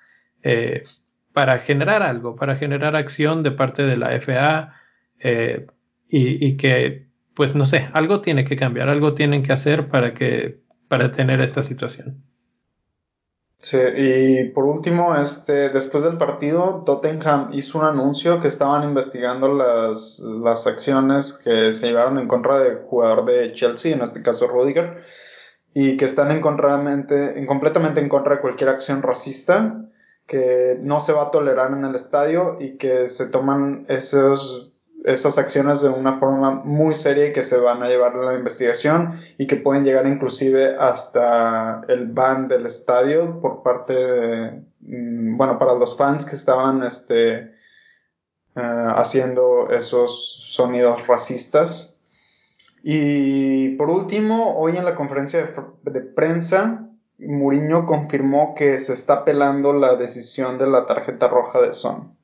eh, para generar algo, para generar acción de parte de la FA eh, y, que, pues no sé, algo tiene que cambiar, algo tienen que hacer para que, para tener esta situación. Sí, y por último, este, después del partido, Tottenham hizo un anuncio que estaban investigando las, las acciones que se llevaron en contra del jugador de Chelsea, en este caso Rudiger, y que están en, en completamente en contra de cualquier acción racista, que no se va a tolerar en el estadio y que se toman esos esas acciones de una forma muy seria y que se van a llevar a la investigación y que pueden llegar inclusive hasta el ban del estadio por parte de, mm, bueno, para los fans que estaban este, eh, haciendo esos sonidos racistas. Y por último, hoy en la conferencia de, prensa, Mourinho confirmó que se está apelando la decisión de la tarjeta roja de Son.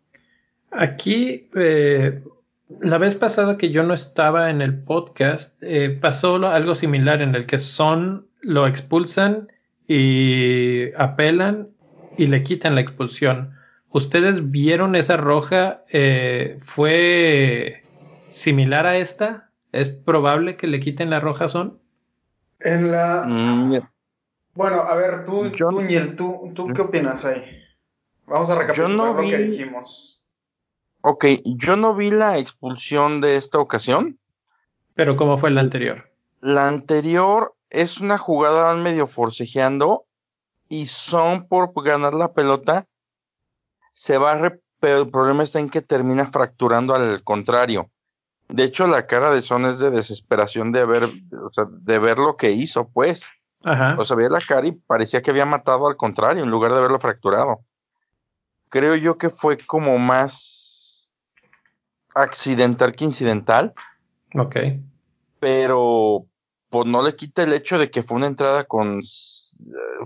Aquí eh, la vez pasada que yo no estaba en el podcast, eh, pasó algo similar en el que Son lo expulsan y apelan y le quitan la expulsión. ¿Ustedes vieron esa roja? Eh, ¿Fue similar a esta? ¿Es probable que le quiten la roja son? En la. Mm, bueno, a ver, tú, tú, tú, ¿tú qué opinas ahí? Vamos a recapitular lo que dijimos. Ok, yo no vi la expulsión de esta ocasión. Pero ¿cómo fue la anterior? La anterior es una jugada medio forcejeando y son por ganar la pelota se va pero el problema está en que termina fracturando al contrario. De hecho, la cara de Son es de desesperación de ver, o sea, de ver lo que hizo, pues. Ajá. O sea, veía la cara y parecía que había matado al contrario, en lugar de haberlo fracturado. Creo yo que fue como más accidental que incidental. Ok. Pero, pues no le quita el hecho de que fue una entrada con,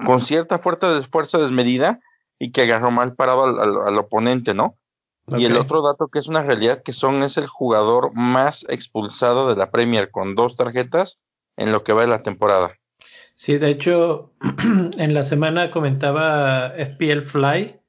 con cierta fuerza, de fuerza desmedida y que agarró mal parado al, oponente, ¿no? Y el otro dato que es una realidad que Son es el jugador más expulsado de la Premier con dos tarjetas en lo que va de la temporada. Sí, de hecho, en la semana comentaba FPL Fly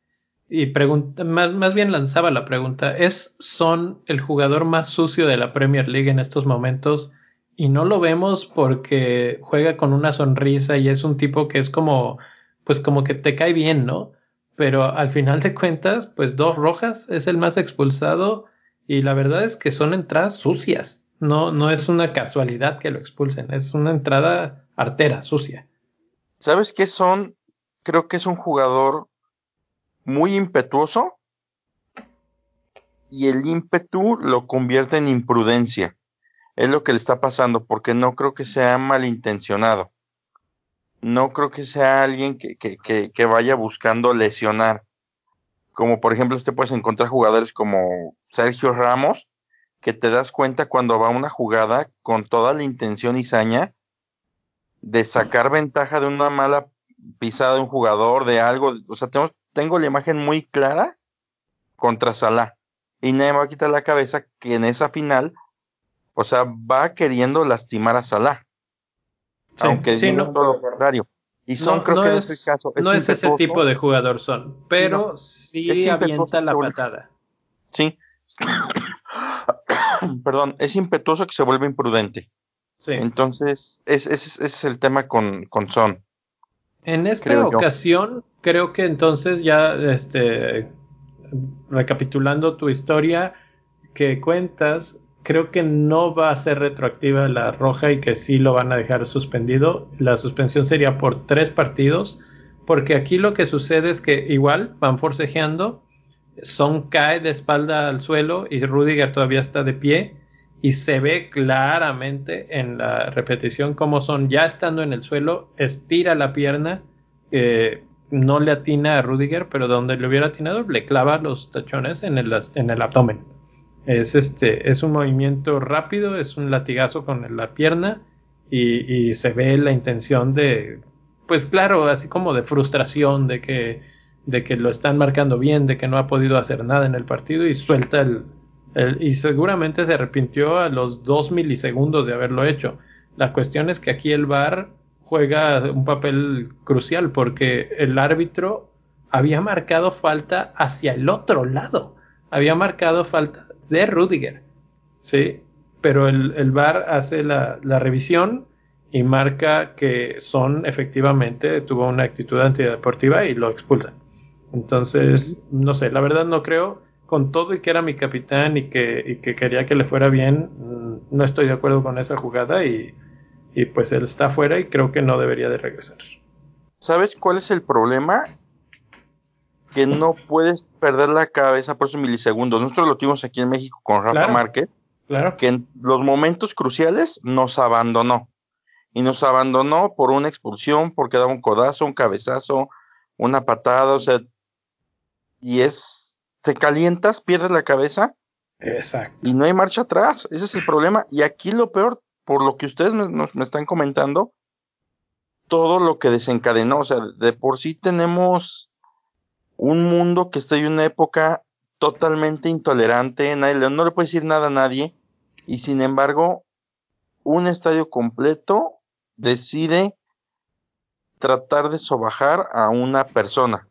y pregunta, más, más, bien lanzaba la pregunta, ¿es Son el jugador más sucio de la Premier League en estos momentos? Y no lo vemos porque juega con una sonrisa y es un tipo que es como, pues como que te cae bien, ¿no? pero al final de cuentas, pues dos rojas es el más expulsado y la verdad es que son entradas sucias. No, no es una casualidad que lo expulsen, es una entrada artera, sucia. ¿Sabes qué son? Creo que es un jugador muy impetuoso y el ímpetu lo convierte en imprudencia. Es lo que le está pasando porque no creo que sea malintencionado no creo que sea alguien que, que, que, vaya buscando lesionar. Como por ejemplo, usted puede encontrar jugadores como Sergio Ramos, que te das cuenta cuando va una jugada con toda la intención y saña de sacar ventaja de una mala pisada de un jugador, de algo. O sea, tengo, tengo la imagen muy clara contra Salah. Y nadie me va a quitar la cabeza que en esa final, o sea, va queriendo lastimar a Salah aunque sí, no, todo lo contrario. Y son, creo que es, ese caso. no es ese tipo de jugador, son, pero sí, avienta la patada. Sí. Perdón, es impetuoso que se vuelve imprudente. Sí. Entonces, ese es, es, el tema con, con Son. En esta ocasión, creo que entonces ya, este, recapitulando tu historia que cuentas, creo que no va a ser retroactiva la roja y que sí lo van a dejar suspendido. La suspensión sería por tres partidos, porque aquí lo que sucede es que igual van forcejeando, Son cae de espalda al suelo y Rudiger todavía está de pie y se ve claramente en la repetición como Son ya estando en el suelo estira la pierna. Eh, no le atina a Rudiger, pero donde le hubiera atinado le clava los tachones en el, en el abdomen. Es, este, es un movimiento rápido, es un latigazo con la pierna y, se ve la intención de, pues claro, así como de frustración de que, de que lo están marcando bien, de que no ha podido hacer nada en el partido y suelta el, y seguramente se arrepintió a los dos milisegundos de haberlo hecho. La cuestión es que aquí el VAR juega un papel crucial porque el árbitro había marcado falta hacia el otro lado. Había marcado falta de Rudiger. Sí, pero el, el VAR hace la, revisión y marca que Son efectivamente tuvo una actitud antideportiva y lo expulsan. Entonces, no sé, la verdad no creo, con todo y que era mi capitán y que, y que quería que le fuera bien, mm, no estoy de acuerdo con esa jugada y, y pues él está fuera y creo que no debería de regresar. ¿Sabes cuál es el problema? que no puedes perder la cabeza por esos milisegundos. Nosotros lo tuvimos aquí en México con Rafa Márquez, claro. que en los momentos cruciales nos abandonó. Y nos abandonó por una expulsión, porque daba un codazo, un cabezazo, una patada, o sea, y es, te calientas, pierdes la cabeza. Exacto. Y no hay marcha atrás, ese es el problema. Y aquí lo peor, por lo que ustedes me, me están comentando, todo lo que desencadenó, o sea, de por sí tenemos un mundo que está en una época totalmente intolerante, nadie, no le puede decir nada a nadie, y sin embargo, un estadio completo decide tratar de sobajar a una persona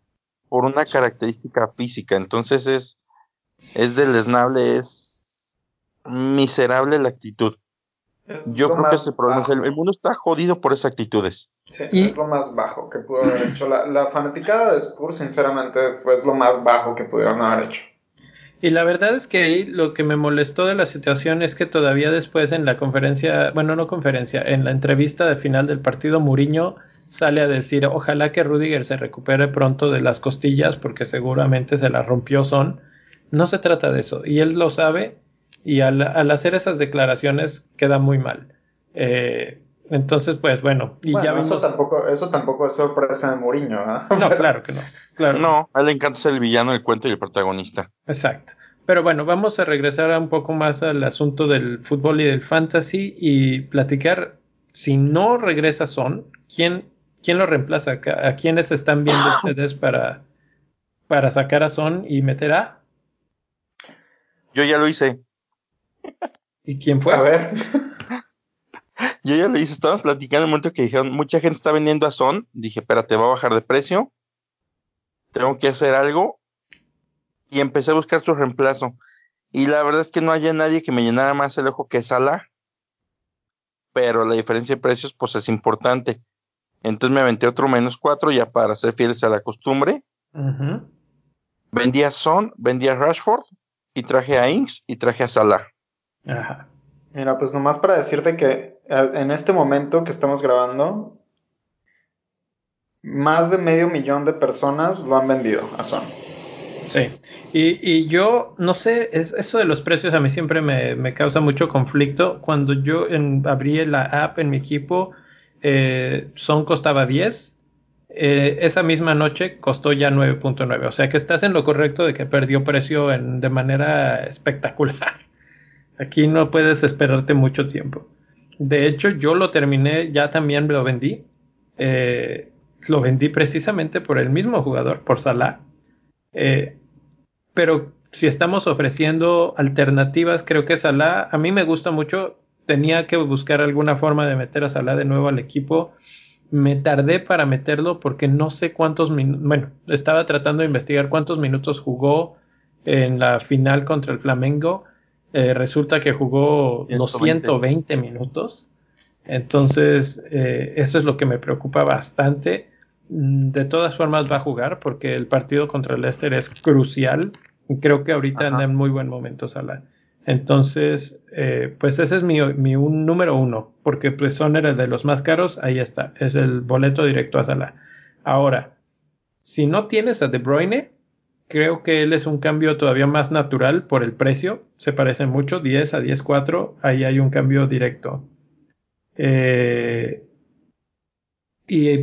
por una característica física. Entonces es, es deleznable, es miserable la actitud. Yo creo que ese problema es el, mundo está jodido por esas actitudes. Sí, es lo más bajo que pudo haber hecho. La, la fanaticada de Spurs, sinceramente, fue lo más bajo que pudieron haber hecho. Y la verdad es que ahí lo que me molestó de la situación es que todavía después en la conferencia, bueno, no conferencia, en la entrevista de final del partido, Muriño sale a decir, ojalá que Rudiger se recupere pronto de las costillas porque seguramente se las rompió Son. No se trata de eso. Y él lo sabe y al, hacer esas declaraciones queda muy mal. Eh, entonces, pues bueno, y ya eso tampoco, eso tampoco es sorpresa de Mourinho, ¿ah? No, claro que no. Claro. No, a él le encanta ser el villano del cuento y el protagonista. Exacto. Pero bueno, vamos a regresar un poco más al asunto del fútbol y del fantasy y platicar. Si no regresa Son, ¿quién, quién lo reemplaza? ¿A quiénes están viendo ustedes para, para sacar a Son y meter a? Yo ya lo hice. ¿Y quién fue? A ver. Yo ya lo hice, estábamos platicando en el momento que dijeron, mucha gente está vendiendo a Son. Dije, espérate, va a bajar de precio. Tengo que hacer algo. Y empecé a buscar su reemplazo. Y la verdad es que no había nadie que me llenara más el ojo que Sala. Pero la diferencia de precios, pues es importante. Entonces me aventé otro menos cuatro ya para ser fieles a la costumbre. Vendí a Son, vendí a Rashford y traje a Inks y traje a Salah. Ajá. Mira, pues nomás para decirte que en este momento que estamos grabando, más de medio millón de personas lo han vendido a Son. Sí, y, yo no sé, eso de los precios a mí siempre me, causa mucho conflicto. Cuando yo abrí la app en mi equipo, eh, Son costaba 10, eh, esa misma noche costó ya 9.9, o sea que estás en lo correcto de que perdió precio de manera espectacular. Aquí no puedes esperarte mucho tiempo. De hecho, yo lo terminé, ya también lo vendí. Eh, lo vendí precisamente por el mismo jugador, por Salah. Pero si estamos ofreciendo alternativas, creo que Salah, a mí me gusta mucho. Tenía que buscar alguna forma de meter a Salah de nuevo al equipo. Me tardé para meterlo porque no sé cuántos minutos, bueno, estaba tratando de investigar cuántos minutos jugó en la final contra el Flamengo eh, resulta que jugó 120 minutos. Entonces, eh, eso es lo que me preocupa bastante. Mm, de todas formas va a jugar porque el partido contra el Leicester es crucial. Creo que ahorita anda en muy buen momento Salah. Entonces, eh, pues ese es mi, mi un, número uno, porque pues son de los más caros, ahí está, es el boleto directo a Salah. Ahora, si no tienes a De Bruyne, Creo que él es un cambio todavía más natural por el precio. Se parecen mucho, 10 a 10.4. Ahí hay un cambio directo. Eh, y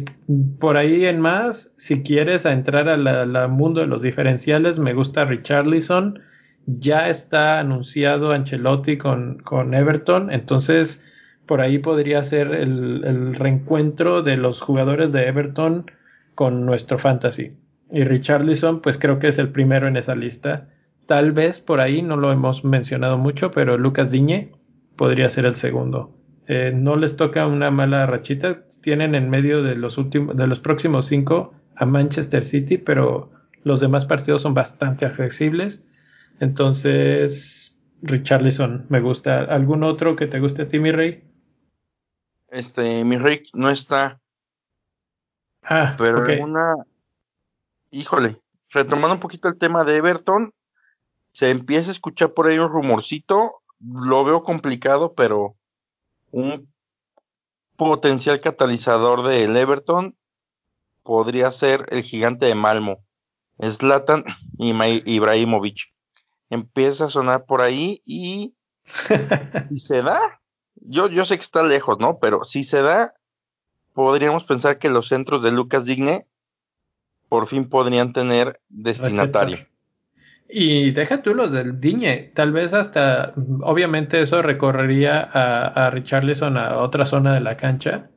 por ahí en más, si quieres entrar al mundo de los diferenciales, me gusta Richarlison. Ya está anunciado Ancelotti con, con Everton. Entonces, por ahí podría ser el, el reencuentro de los jugadores de Everton con nuestro fantasy. Y Richarlison, pues creo que es el primero en esa lista. Tal vez por ahí no lo hemos mencionado mucho, pero Lucas Diñe podría ser el segundo. Eh, no les toca una mala rachita. Tienen en medio de los últimos, de los próximos cinco a Manchester City, pero los demás partidos son bastante accesibles. Entonces, Richarlison me gusta. ¿Algún otro que te guste a ti, mi rey? Este, mi rey no está. Ah, pero una, híjole, retomando un poquito el tema de Everton, se empieza a escuchar por ahí un rumorcito, lo veo complicado, pero un potencial catalizador del Everton podría ser el gigante de Malmo, Zlatan Ibrahimovic. Empieza a sonar por ahí y si se da, yo, yo sé que está lejos, ¿no? Pero si se da, podríamos pensar que los centros de Lucas Digne por fin podrían tener destinatario. Y deja tú los del Diñe, tal vez hasta, obviamente eso recorrería a, a Richarlison a otra zona de la cancha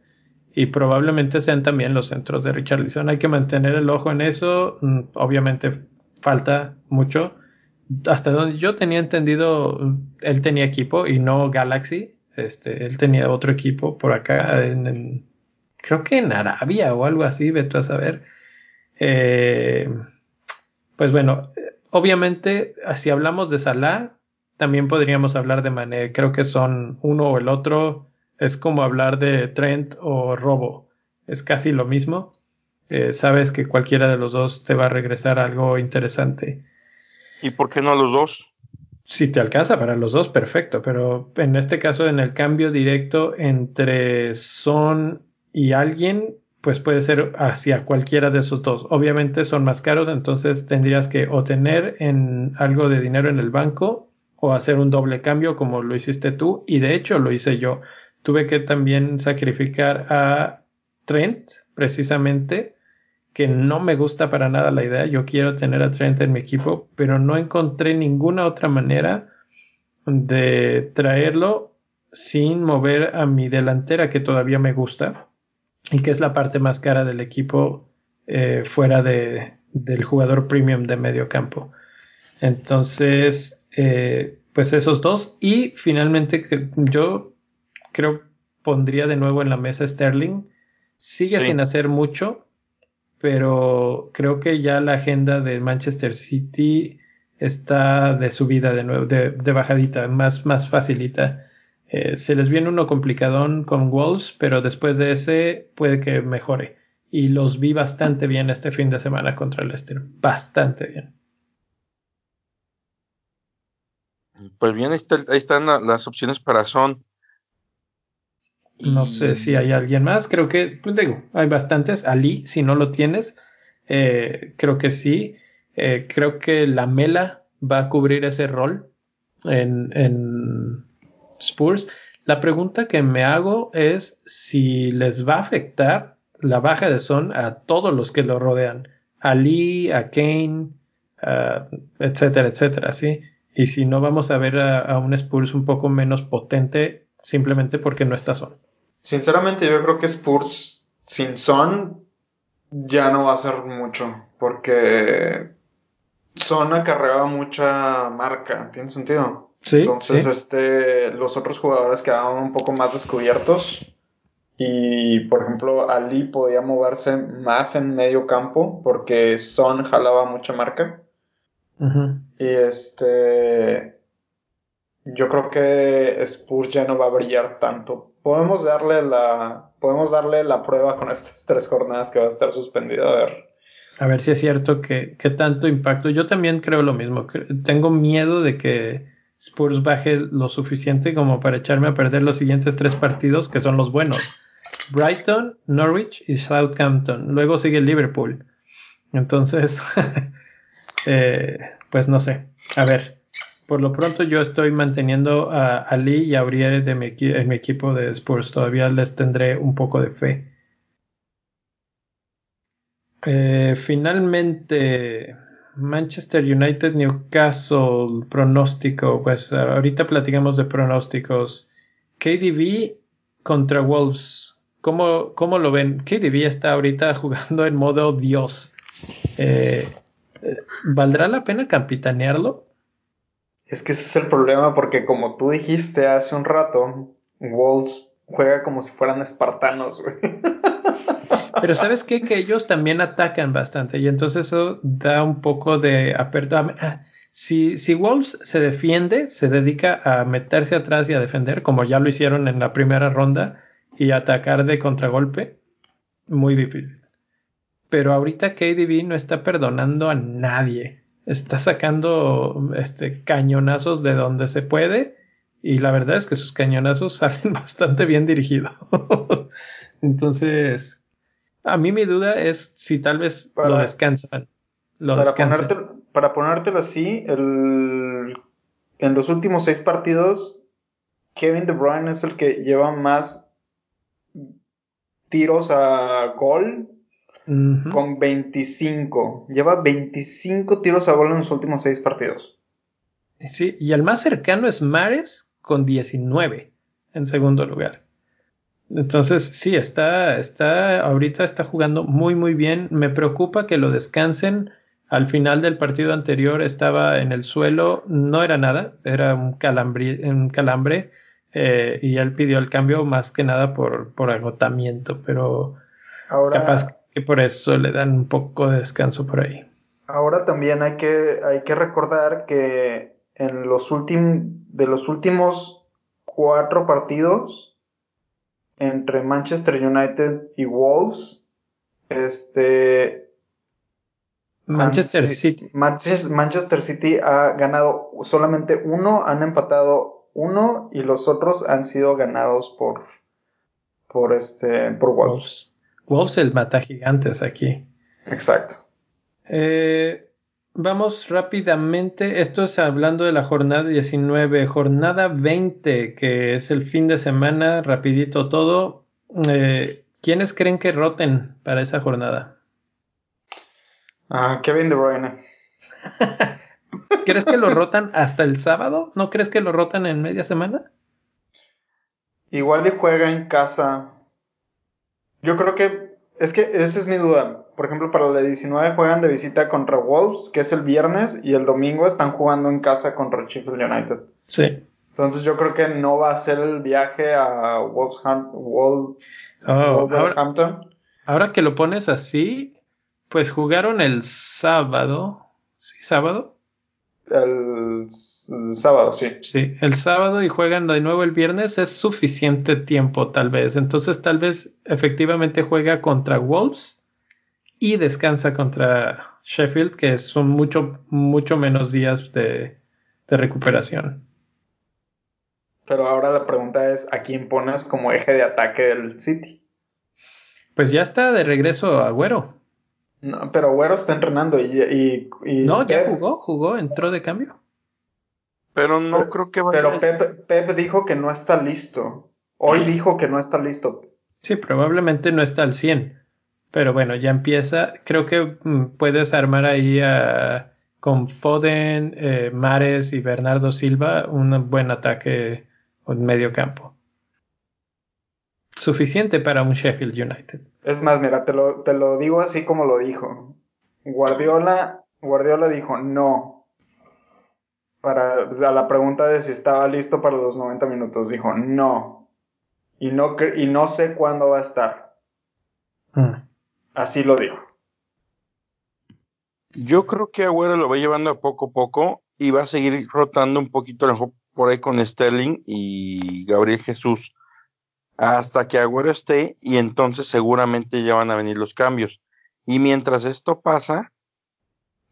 y probablemente sean también los centros de Richarlison. Hay que mantener el ojo en eso, mm, obviamente falta mucho. Hasta donde yo tenía entendido, él tenía equipo y no Galaxy, este, él tenía otro equipo por acá, en, creo que en Arabia o algo así, vete a saber eh, pues bueno, obviamente, si hablamos de Salah, también podríamos hablar de Mané. Creo que son uno o el otro. Es como hablar de Trent o Robo. Es casi lo mismo. Eh, sabes que cualquiera de los dos te va a regresar algo interesante. ¿Y por qué no los dos? Si te alcanza para los dos, perfecto. Pero en este caso, en el cambio directo entre Son y alguien, pues puede ser hacia cualquiera de esos dos. Obviamente son más caros, entonces tendrías que o tener en algo de dinero en el banco o hacer un doble cambio como lo hiciste tú y de hecho lo hice yo. Tuve que también sacrificar a Trent precisamente que no me gusta para nada la idea. Yo quiero tener a Trent en mi equipo, pero no encontré ninguna otra manera de traerlo sin mover a mi delantera que todavía me gusta y que es la parte más cara del equipo eh, fuera de, del jugador premium de medio campo. Entonces, eh, pues esos dos. Y finalmente yo creo pondría de nuevo en la mesa Sterling. Sigue sin hacer mucho, pero creo que ya la agenda de Manchester City está de subida de nuevo, de, bajadita, más, más facilita. Eh, se les viene uno complicadón con Wolves, pero después de ese puede que mejore. Y los vi bastante bien este fin de semana contra el Leicester. Bastante bien. Pues bien, ahí, están las opciones para Son. No sé si hay alguien más. Creo que, pues digo, hay bastantes. Ali, si no lo tienes, eh, creo que sí. Eh, creo que la Mela va a cubrir ese rol en, en Spurs. La pregunta que me hago es si les va a afectar la baja de Son a todos los que lo rodean, a Lee, a Kane, etcétera, etcétera, ¿sí? Y si no vamos a ver a, un Spurs un poco menos potente simplemente porque no está Son. Sinceramente yo creo que Spurs sin Son ya no va a ser mucho porque Son acarreaba mucha marca, ¿tiene sentido? Entonces, este, los otros jugadores quedaban un poco más descubiertos. Y, por ejemplo, Ali podía moverse más en medio campo porque Son jalaba mucha marca. Y este. Yo creo que Spurs ya no va a brillar tanto. Podemos darle la. Podemos darle la prueba con estas tres jornadas que va a estar suspendido. A ver. A ver si es cierto que, que tanto impacto. Yo también creo lo mismo. Tengo miedo de que Spurs baje lo suficiente como para echarme a perder los siguientes tres partidos que son los buenos. Brighton, Norwich y Southampton. Luego sigue Liverpool. Entonces, eh, pues no sé. A ver, por lo pronto yo estoy manteniendo a Ali y a mi, en mi equipo de Spurs. Todavía les tendré un poco de fe. Eh, finalmente, Manchester United, Newcastle, pronóstico, pues ahorita platicamos de pronósticos. KDB contra Wolves, ¿cómo, cómo lo ven? KDB está ahorita jugando en modo Dios. Eh, eh, ¿Valdrá la pena capitanearlo? Es que ese es el problema porque como tú dijiste hace un rato, Wolves juega como si fueran espartanos, güey. Pero ¿sabes qué? Que ellos también atacan bastante y entonces eso da un poco de apertura. Ah, si, si Wolves se defiende, se dedica a meterse atrás y a defender, como ya lo hicieron en la primera ronda, y atacar de contragolpe, muy difícil. Pero ahorita KDB no está perdonando a nadie. Está sacando este, cañonazos de donde se puede. Y la verdad es que sus cañonazos salen bastante bien dirigidos. Entonces, a mí mi duda es si tal vez lo descansan. para, Ponerte, para ponértelo así, el, en los últimos seis partidos, Kevin De Bruyne es el que lleva más tiros a gol con 25. Lleva 25 tiros a gol en los últimos seis partidos. Sí, y el más cercano es Mares con 19 en segundo lugar. Entonces, sí, está, está, ahorita está jugando muy, muy bien. Me preocupa que lo descansen. Al final del partido anterior estaba en el suelo, no era nada, era un, un calambre eh, y él pidió el cambio más que nada por, por agotamiento, pero capaz que por eso le dan un poco de descanso por ahí. Ahora también hay que, hay que recordar que en los últimos, de los últimos cuatro partidos entre Manchester United y Wolves, este, Manchester City. Manchester City ha ganado solamente uno, han empatado uno y los otros han sido ganados por, por este, por Wolves. Wolves el mata gigantes aquí. Exacto. Eh, vamos rápidamente. Esto es hablando de la jornada 19. Jornada 20, que es el fin de semana, rapidito todo. Eh, ¿Quiénes creen que roten para esa jornada? Ah, Kevin De Bruyne. ¿Crees que lo rotan hasta el sábado? ¿No crees que lo rotan en media semana? Igual y juega en casa. Yo creo que es que esa es mi duda. Por ejemplo, para la 19 juegan de visita contra Wolves, que es el viernes, y el domingo están jugando en casa contra Sheffield United. Sí. Entonces yo creo que no va a ser el viaje a Wolverhampton. Oh, ahora, ahora, que lo pones así, pues jugaron el sábado. ¿Sí, sábado? El, sábado, sí. Sí, el sábado y juegan de nuevo el viernes es suficiente tiempo, tal vez. Entonces, tal vez efectivamente juega contra Wolves y descansa contra Sheffield, que son mucho, mucho menos días de, de recuperación. Pero ahora la pregunta es: ¿a quién pones como eje de ataque del City? Pues ya está de regreso Agüero. No, pero Agüero está entrenando y, No, ya jugó, jugó, entró de cambio. Pero no creo que vaya. Pero Pep, dijo que no está listo. Hoy dijo que no está listo. Sí, probablemente no está al 100. Pero bueno, ya empieza. Creo que mm, puedes armar ahí con Foden, eh, Mares y Bernardo Silva un buen ataque en medio campo suficiente para un Sheffield United. Es más, mira, te lo, te lo digo así como lo dijo. Guardiola, Guardiola dijo no. Para a la pregunta de si estaba listo para los 90 minutos, dijo no. Y no, y no sé cuándo va a estar. Mm. Así lo dijo. Yo creo que Agüero lo va llevando a poco a poco y va a seguir rotando un poquito por ahí con Sterling y Gabriel Jesús hasta que Agüero esté y entonces seguramente ya van a venir los cambios. Y mientras esto pasa,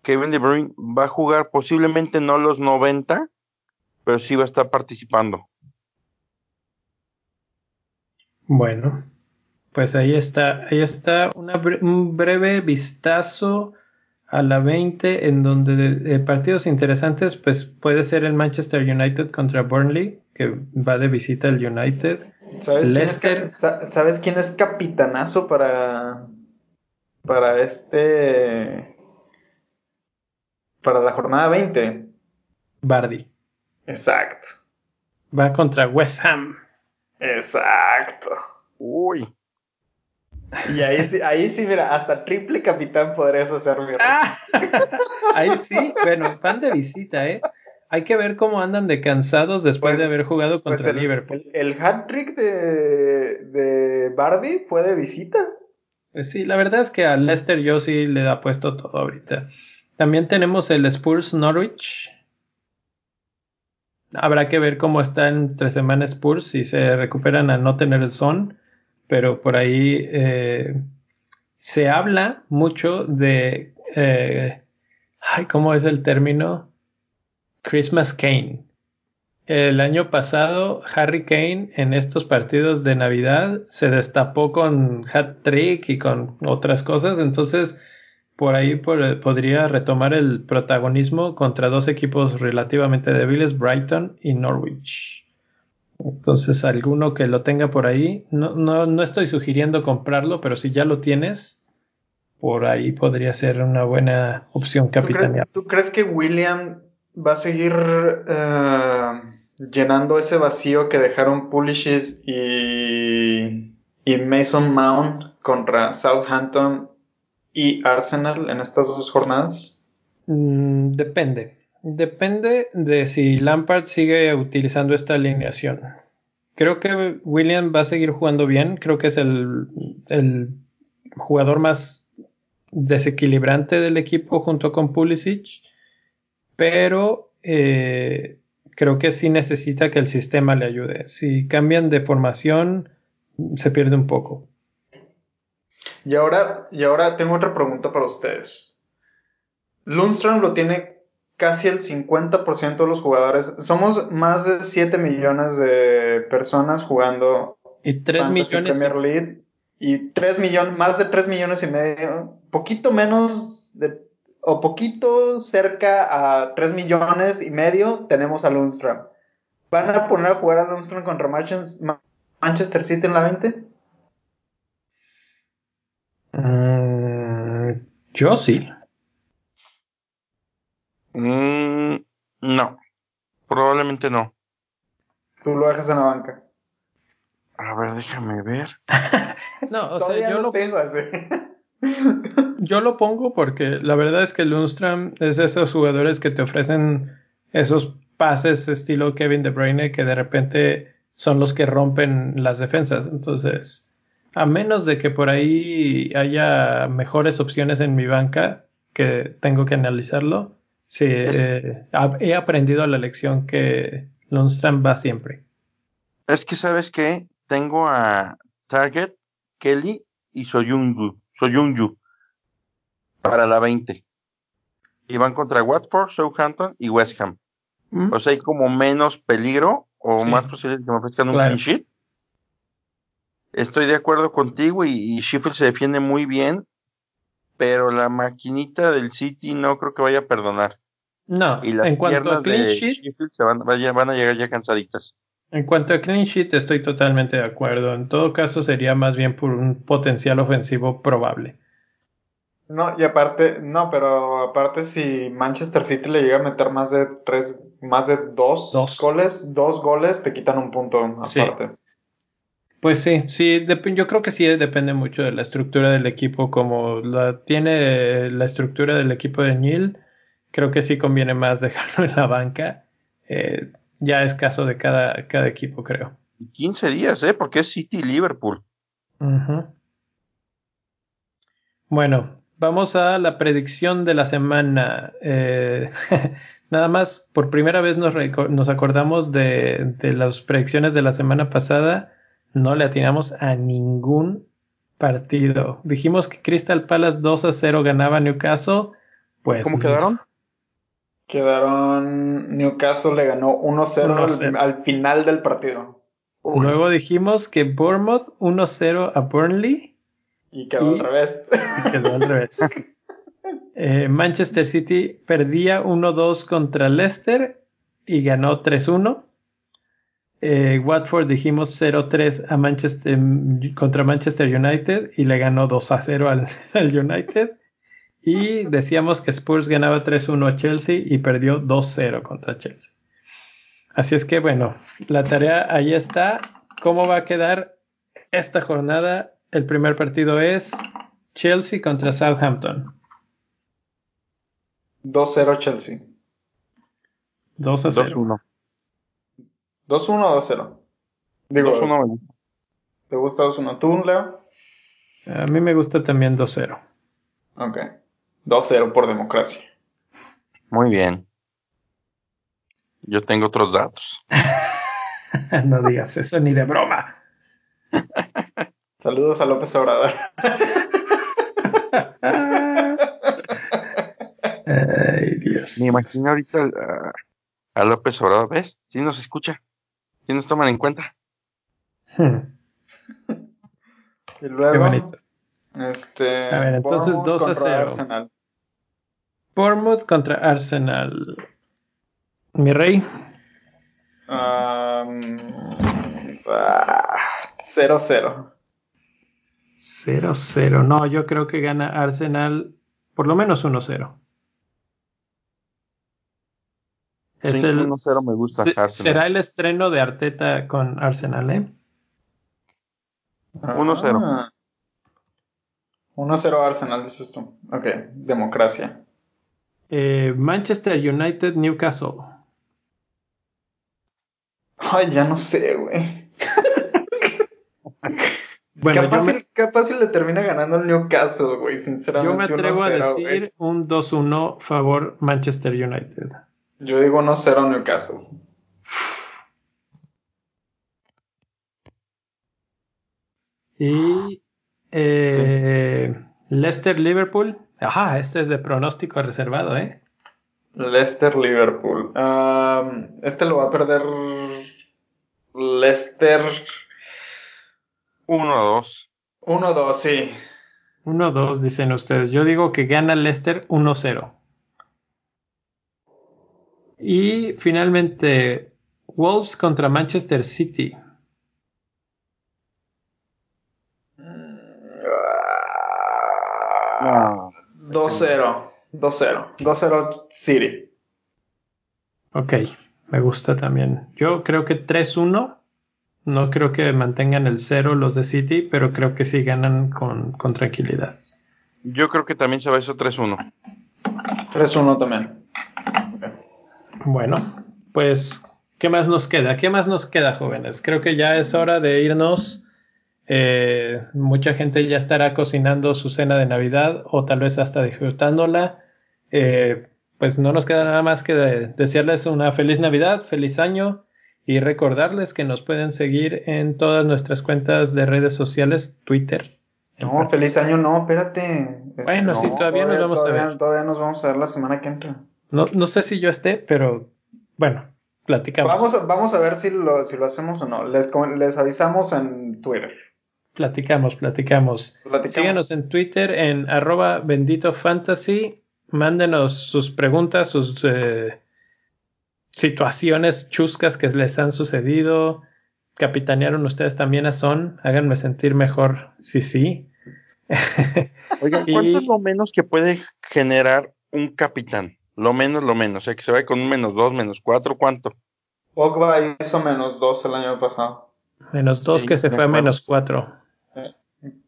Kevin De Bruyne va a jugar posiblemente no los 90, pero sí va a estar participando. Bueno, pues ahí está, ahí está un breve vistazo a la 20 en donde partidos interesantes pues puede ser el Manchester United contra Burnley que va de visita al United ¿Sabes, Quién es, ¿Sabes quién es capitanazo para, para este, para la jornada 20? Bardi. Exacto. Va contra West Ham. Exacto. Uy. Y ahí sí, ahí sí, mira, hasta triple capitán podrías hacerme. Ah, ahí sí, bueno, van de visita, ¿eh? Hay que ver cómo andan de cansados después de pues, haber jugado pues contra Liverpool. El, hat trick de, de Bardi fue de visita. Pues sí, la verdad es que a Leicester yo sí le da puesto todo ahorita. También tenemos el Spurs Norwich. Habrá que ver cómo está entre semanas Spurs si se recuperan a no tener el son. Pero por ahí eh, se habla mucho de. Eh, ay, ¿cómo es el término? Christmas Kane. El año pasado, Harry Kane en estos partidos de Navidad se destapó con hat trick y con otras cosas, entonces por ahí podría retomar el protagonismo contra dos equipos relativamente débiles, Brighton y Norwich. Entonces, alguno que lo tenga por ahí, no, no, no estoy sugiriendo comprarlo, pero si ya lo tienes, por ahí podría ser una buena opción capitanear. ¿Tú crees que William va a seguir eh, llenando ese vacío que dejaron Pulisic y, Mason Mount contra Southampton y Arsenal en estas dos jornadas? Mm, depende. Depende de si Lampard sigue utilizando esta alineación. Creo que William va a seguir jugando bien. Creo que es el jugador más desequilibrante del equipo junto con Pulisic pero eh, creo que sí necesita que el sistema le ayude. Si cambian de formación, se pierde un poco. Y ahora, y ahora tengo otra pregunta para ustedes. Lundström lo tiene casi el 50% de los jugadores. Somos más de 7 millones de personas jugando y 3 millones Premier League y 3 millones, más de 3 millones y medio, poquito menos de, o poquito cerca a 3 millones y medio tenemos a Lundström. ¿Van a poner a jugar a Lundström contra Manchester City en la 20? Mm, yo sí. Mm, no, probablemente no. Tú lo dejas en la banca. A ver, déjame ver. no, o sea, yo lo tengo así. yo lo pongo porque la verdad es que Lundstrom es de esos jugadores que te ofrecen esos pases estilo Kevin De Bruyne que de repente son los que rompen las defensas. Entonces, a menos de que por ahí haya mejores opciones en mi banca, que tengo que analizarlo, Sí, eh, he aprendido la lección que Lundström va siempre. Es que, ¿sabes qué? Tengo a Target, Kelly y Soyunju, Soyunju para la 20. Y van contra Watford, Southampton y West Ham. Mm. O sea, hay como menos peligro o más posible que me ofrezcan un clean sheet. Estoy de acuerdo contigo y, y Sheffield se defiende muy bien, pero la maquinita del City no creo que vaya a perdonar. No, en cuanto a clean sheet, se van, a llegar ya cansaditas. En cuanto a clean sheet, estoy totalmente de acuerdo. En todo caso, sería más bien por un potencial ofensivo probable. No, y aparte, no, pero aparte si Manchester City le llega a meter más de tres, más de dos, goles, dos goles te quitan un punto aparte. Pues sí, sí, yo creo que sí depende mucho de la estructura del equipo, como la tiene la estructura del equipo de Neil creo que sí conviene más dejarlo en la banca. Eh, ya es caso de cada, cada equipo, creo. 15 días, ¿eh? Porque es City y Liverpool. Bueno, vamos a la predicción de la semana. Eh, nada más, por primera vez nos, nos acordamos de, de, las predicciones de la semana pasada. No le atinamos a ningún partido. Dijimos que Crystal Palace 2 a 0 ganaba Newcastle. Pues ¿Cómo quedaron? Quedaron. Newcastle le ganó 1-0 al, final del partido. Luego dijimos que Bournemouth 1-0 a Burnley. Y quedó al revés. Y quedó al revés. Eh, Manchester City perdía 1-2 contra Leicester y ganó 3-1. Eh, Watford dijimos 0-3 a Manchester contra Manchester United y le ganó 2-0 al, al United. Y decíamos que Spurs ganaba 3-1 a Chelsea y perdió 2-0 contra Chelsea. Así es que bueno, la tarea ahí está. ¿Cómo va a quedar esta jornada? El primer partido es Chelsea contra Southampton. 2-0 Chelsea. 2 0. 2-1 o 2-0. Digo, 2-1 ¿Te gusta 2-1? ¿Tú, Leo? A mí me gusta también 2-0. Ok. 2-0 por democracia. Muy bien. Yo tengo otros datos. no digas eso ni de broma. Saludos a López Obrador. Ay, Dios. Me imagino ahorita a, López Obrador, ¿ves? Si nos escucha, si nos toman en cuenta. Hmm. y luego, Qué bonito. Este, a ver, entonces 2 a 0. Bournemouth contra Arsenal. Mi rey. 0-0. 0-0. No, yo creo que gana Arsenal por lo menos 1-0. Es el 1-0 me gusta. Arsenal. Será el estreno de Arteta con Arsenal, ¿eh? 1-0. 1-0 ah. Arsenal, dices tú. Ok, democracia. Eh, Manchester United, Newcastle. Ay, ya no sé, güey. bueno, capaz, le termina ganando el Newcastle, güey, sinceramente. Yo me atrevo a decir un 2-1 favor Manchester United. Yo digo 1-0 Newcastle. Y eh, Leicester Liverpool. Ajá, este es de pronóstico reservado, ¿eh? Leicester Liverpool. este lo va a perder Leicester 1-2. 1-2, sí. 1-2, dicen ustedes. Yo digo que gana Leicester 1-0. Y finalmente, Wolves contra Manchester City. 2-0. 2-0. 2-0 City. Ok, me gusta también. Yo creo que 3-1. No creo que mantengan el 0 los de City, pero creo que sí ganan con, con tranquilidad. Yo creo que también se va eso 3-1. 3-1 también. Bueno, pues, ¿qué más nos queda? ¿Qué más nos queda, jóvenes? Creo que ya es hora de irnos. Eh, mucha gente ya estará cocinando su cena de Navidad o tal vez hasta disfrutándola. Eh, pues no nos queda nada más que desearles una feliz Navidad, feliz año y recordarles que nos pueden seguir en todas nuestras cuentas de redes sociales, Twitter. No, feliz año no, espérate. Bueno, sí, todavía, nos vamos a ver. Todavía nos vamos a ver la semana que entra. No, no sé si yo esté, pero bueno, platicamos. Vamos, vamos a ver si lo, si lo hacemos o no. Les, les avisamos en Twitter. Platicamos, platicamos, Síganos en Twitter en arroba bendito fantasy. Mándenos sus preguntas, sus eh, situaciones chuscas que les han sucedido. ¿Capitanearon ustedes también a Son? Háganme sentir mejor si sí. Oigan, ¿cuánto es lo menos que puede generar un capitán? Lo menos, lo menos. O sea, que se vaya con un menos dos, menos cuatro, ¿cuánto? Pogba hizo menos dos el año pasado. Menos dos que se fue a menos cuatro.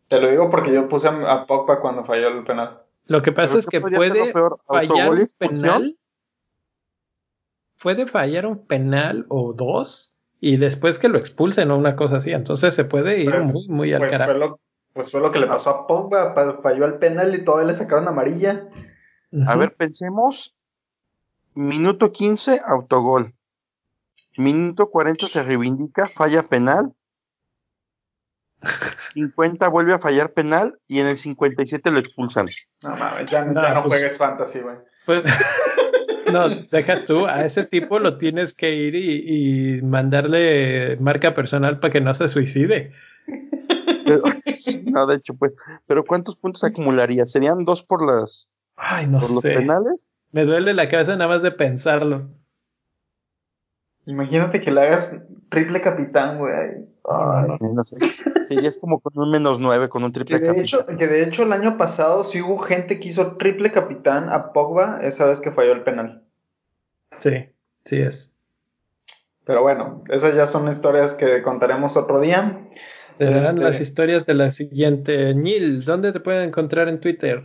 Te lo digo porque yo puse a Pogba cuando falló el penal. Lo que pasa es que puede fallar un penal. Puede fallar un penal o dos y después que lo expulsen o una cosa así. Entonces se puede ir pues, muy, muy al pues carajo. pues fue lo que le pasó a Pogba. Falló el penal y todavía le sacaron amarilla. A ver, pensemos Minuto 15, autogol. Minuto 40 se reivindica, falla penal. 50 vuelve a fallar penal y en el 57 lo expulsan. No mames, ya, no, pues, juegues fantasy, güey. Pues, no, deja tú, a ese tipo lo tienes que ir y, mandarle marca personal para que no se suicide. no, de hecho, pues, pero ¿cuántos puntos acumularía? ¿Serían dos por las Ay, no por los penales? Me duele la cabeza nada más de pensarlo. Imagínate que le hagas triple capitán, güey. Ay, no sé. Y es como con un menos nueve, con un triple que de Hecho, que de hecho el año pasado sí hubo gente que hizo triple capitán a Pogba esa vez que falló el penal. Sí, sí es. Pero bueno, esas ya son historias que contaremos otro día. Serán las este historias de la siguiente. Nil, ¿dónde te pueden encontrar en Twitter?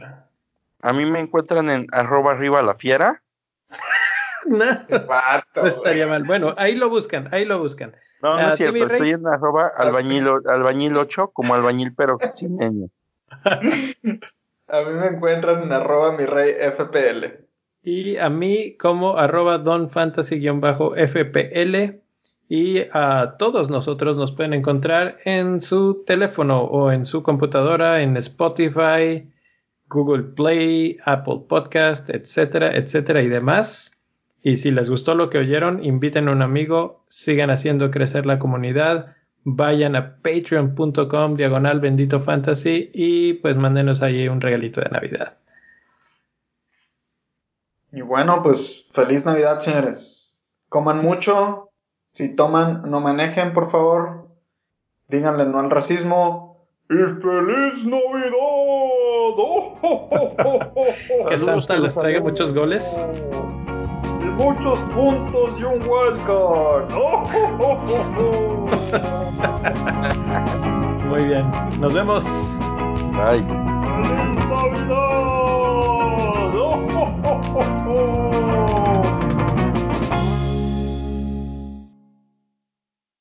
A mí me encuentran en arroba arriba la fiera. no, no estaría mal. Bueno, ahí lo buscan, ahí lo buscan. No, no es cierto, estoy en arroba albañil, albañil 8 como albañil pero sin. A mí me encuentran en arroba mi rey FPL. Y a mí como arroba donfantasy-fpl. Y a todos nosotros nos pueden encontrar en su teléfono o en su computadora, en Spotify, Google Play, Apple Podcast, etcétera, etcétera y demás. Y si les gustó lo que oyeron, inviten a un amigo, sigan haciendo crecer la comunidad, vayan a patreon.com diagonal bendito fantasy y pues mándenos ahí un regalito de Navidad. Y bueno, pues feliz Navidad, señores. Coman mucho. Si toman, no manejen, por favor. Díganle no al racismo. ¡Y feliz Navidad! que Santa les traiga muchos goles. Muchos puntos y un wildcard. Muy bien. Nos vemos. Bye. ¡Feliz Navidad!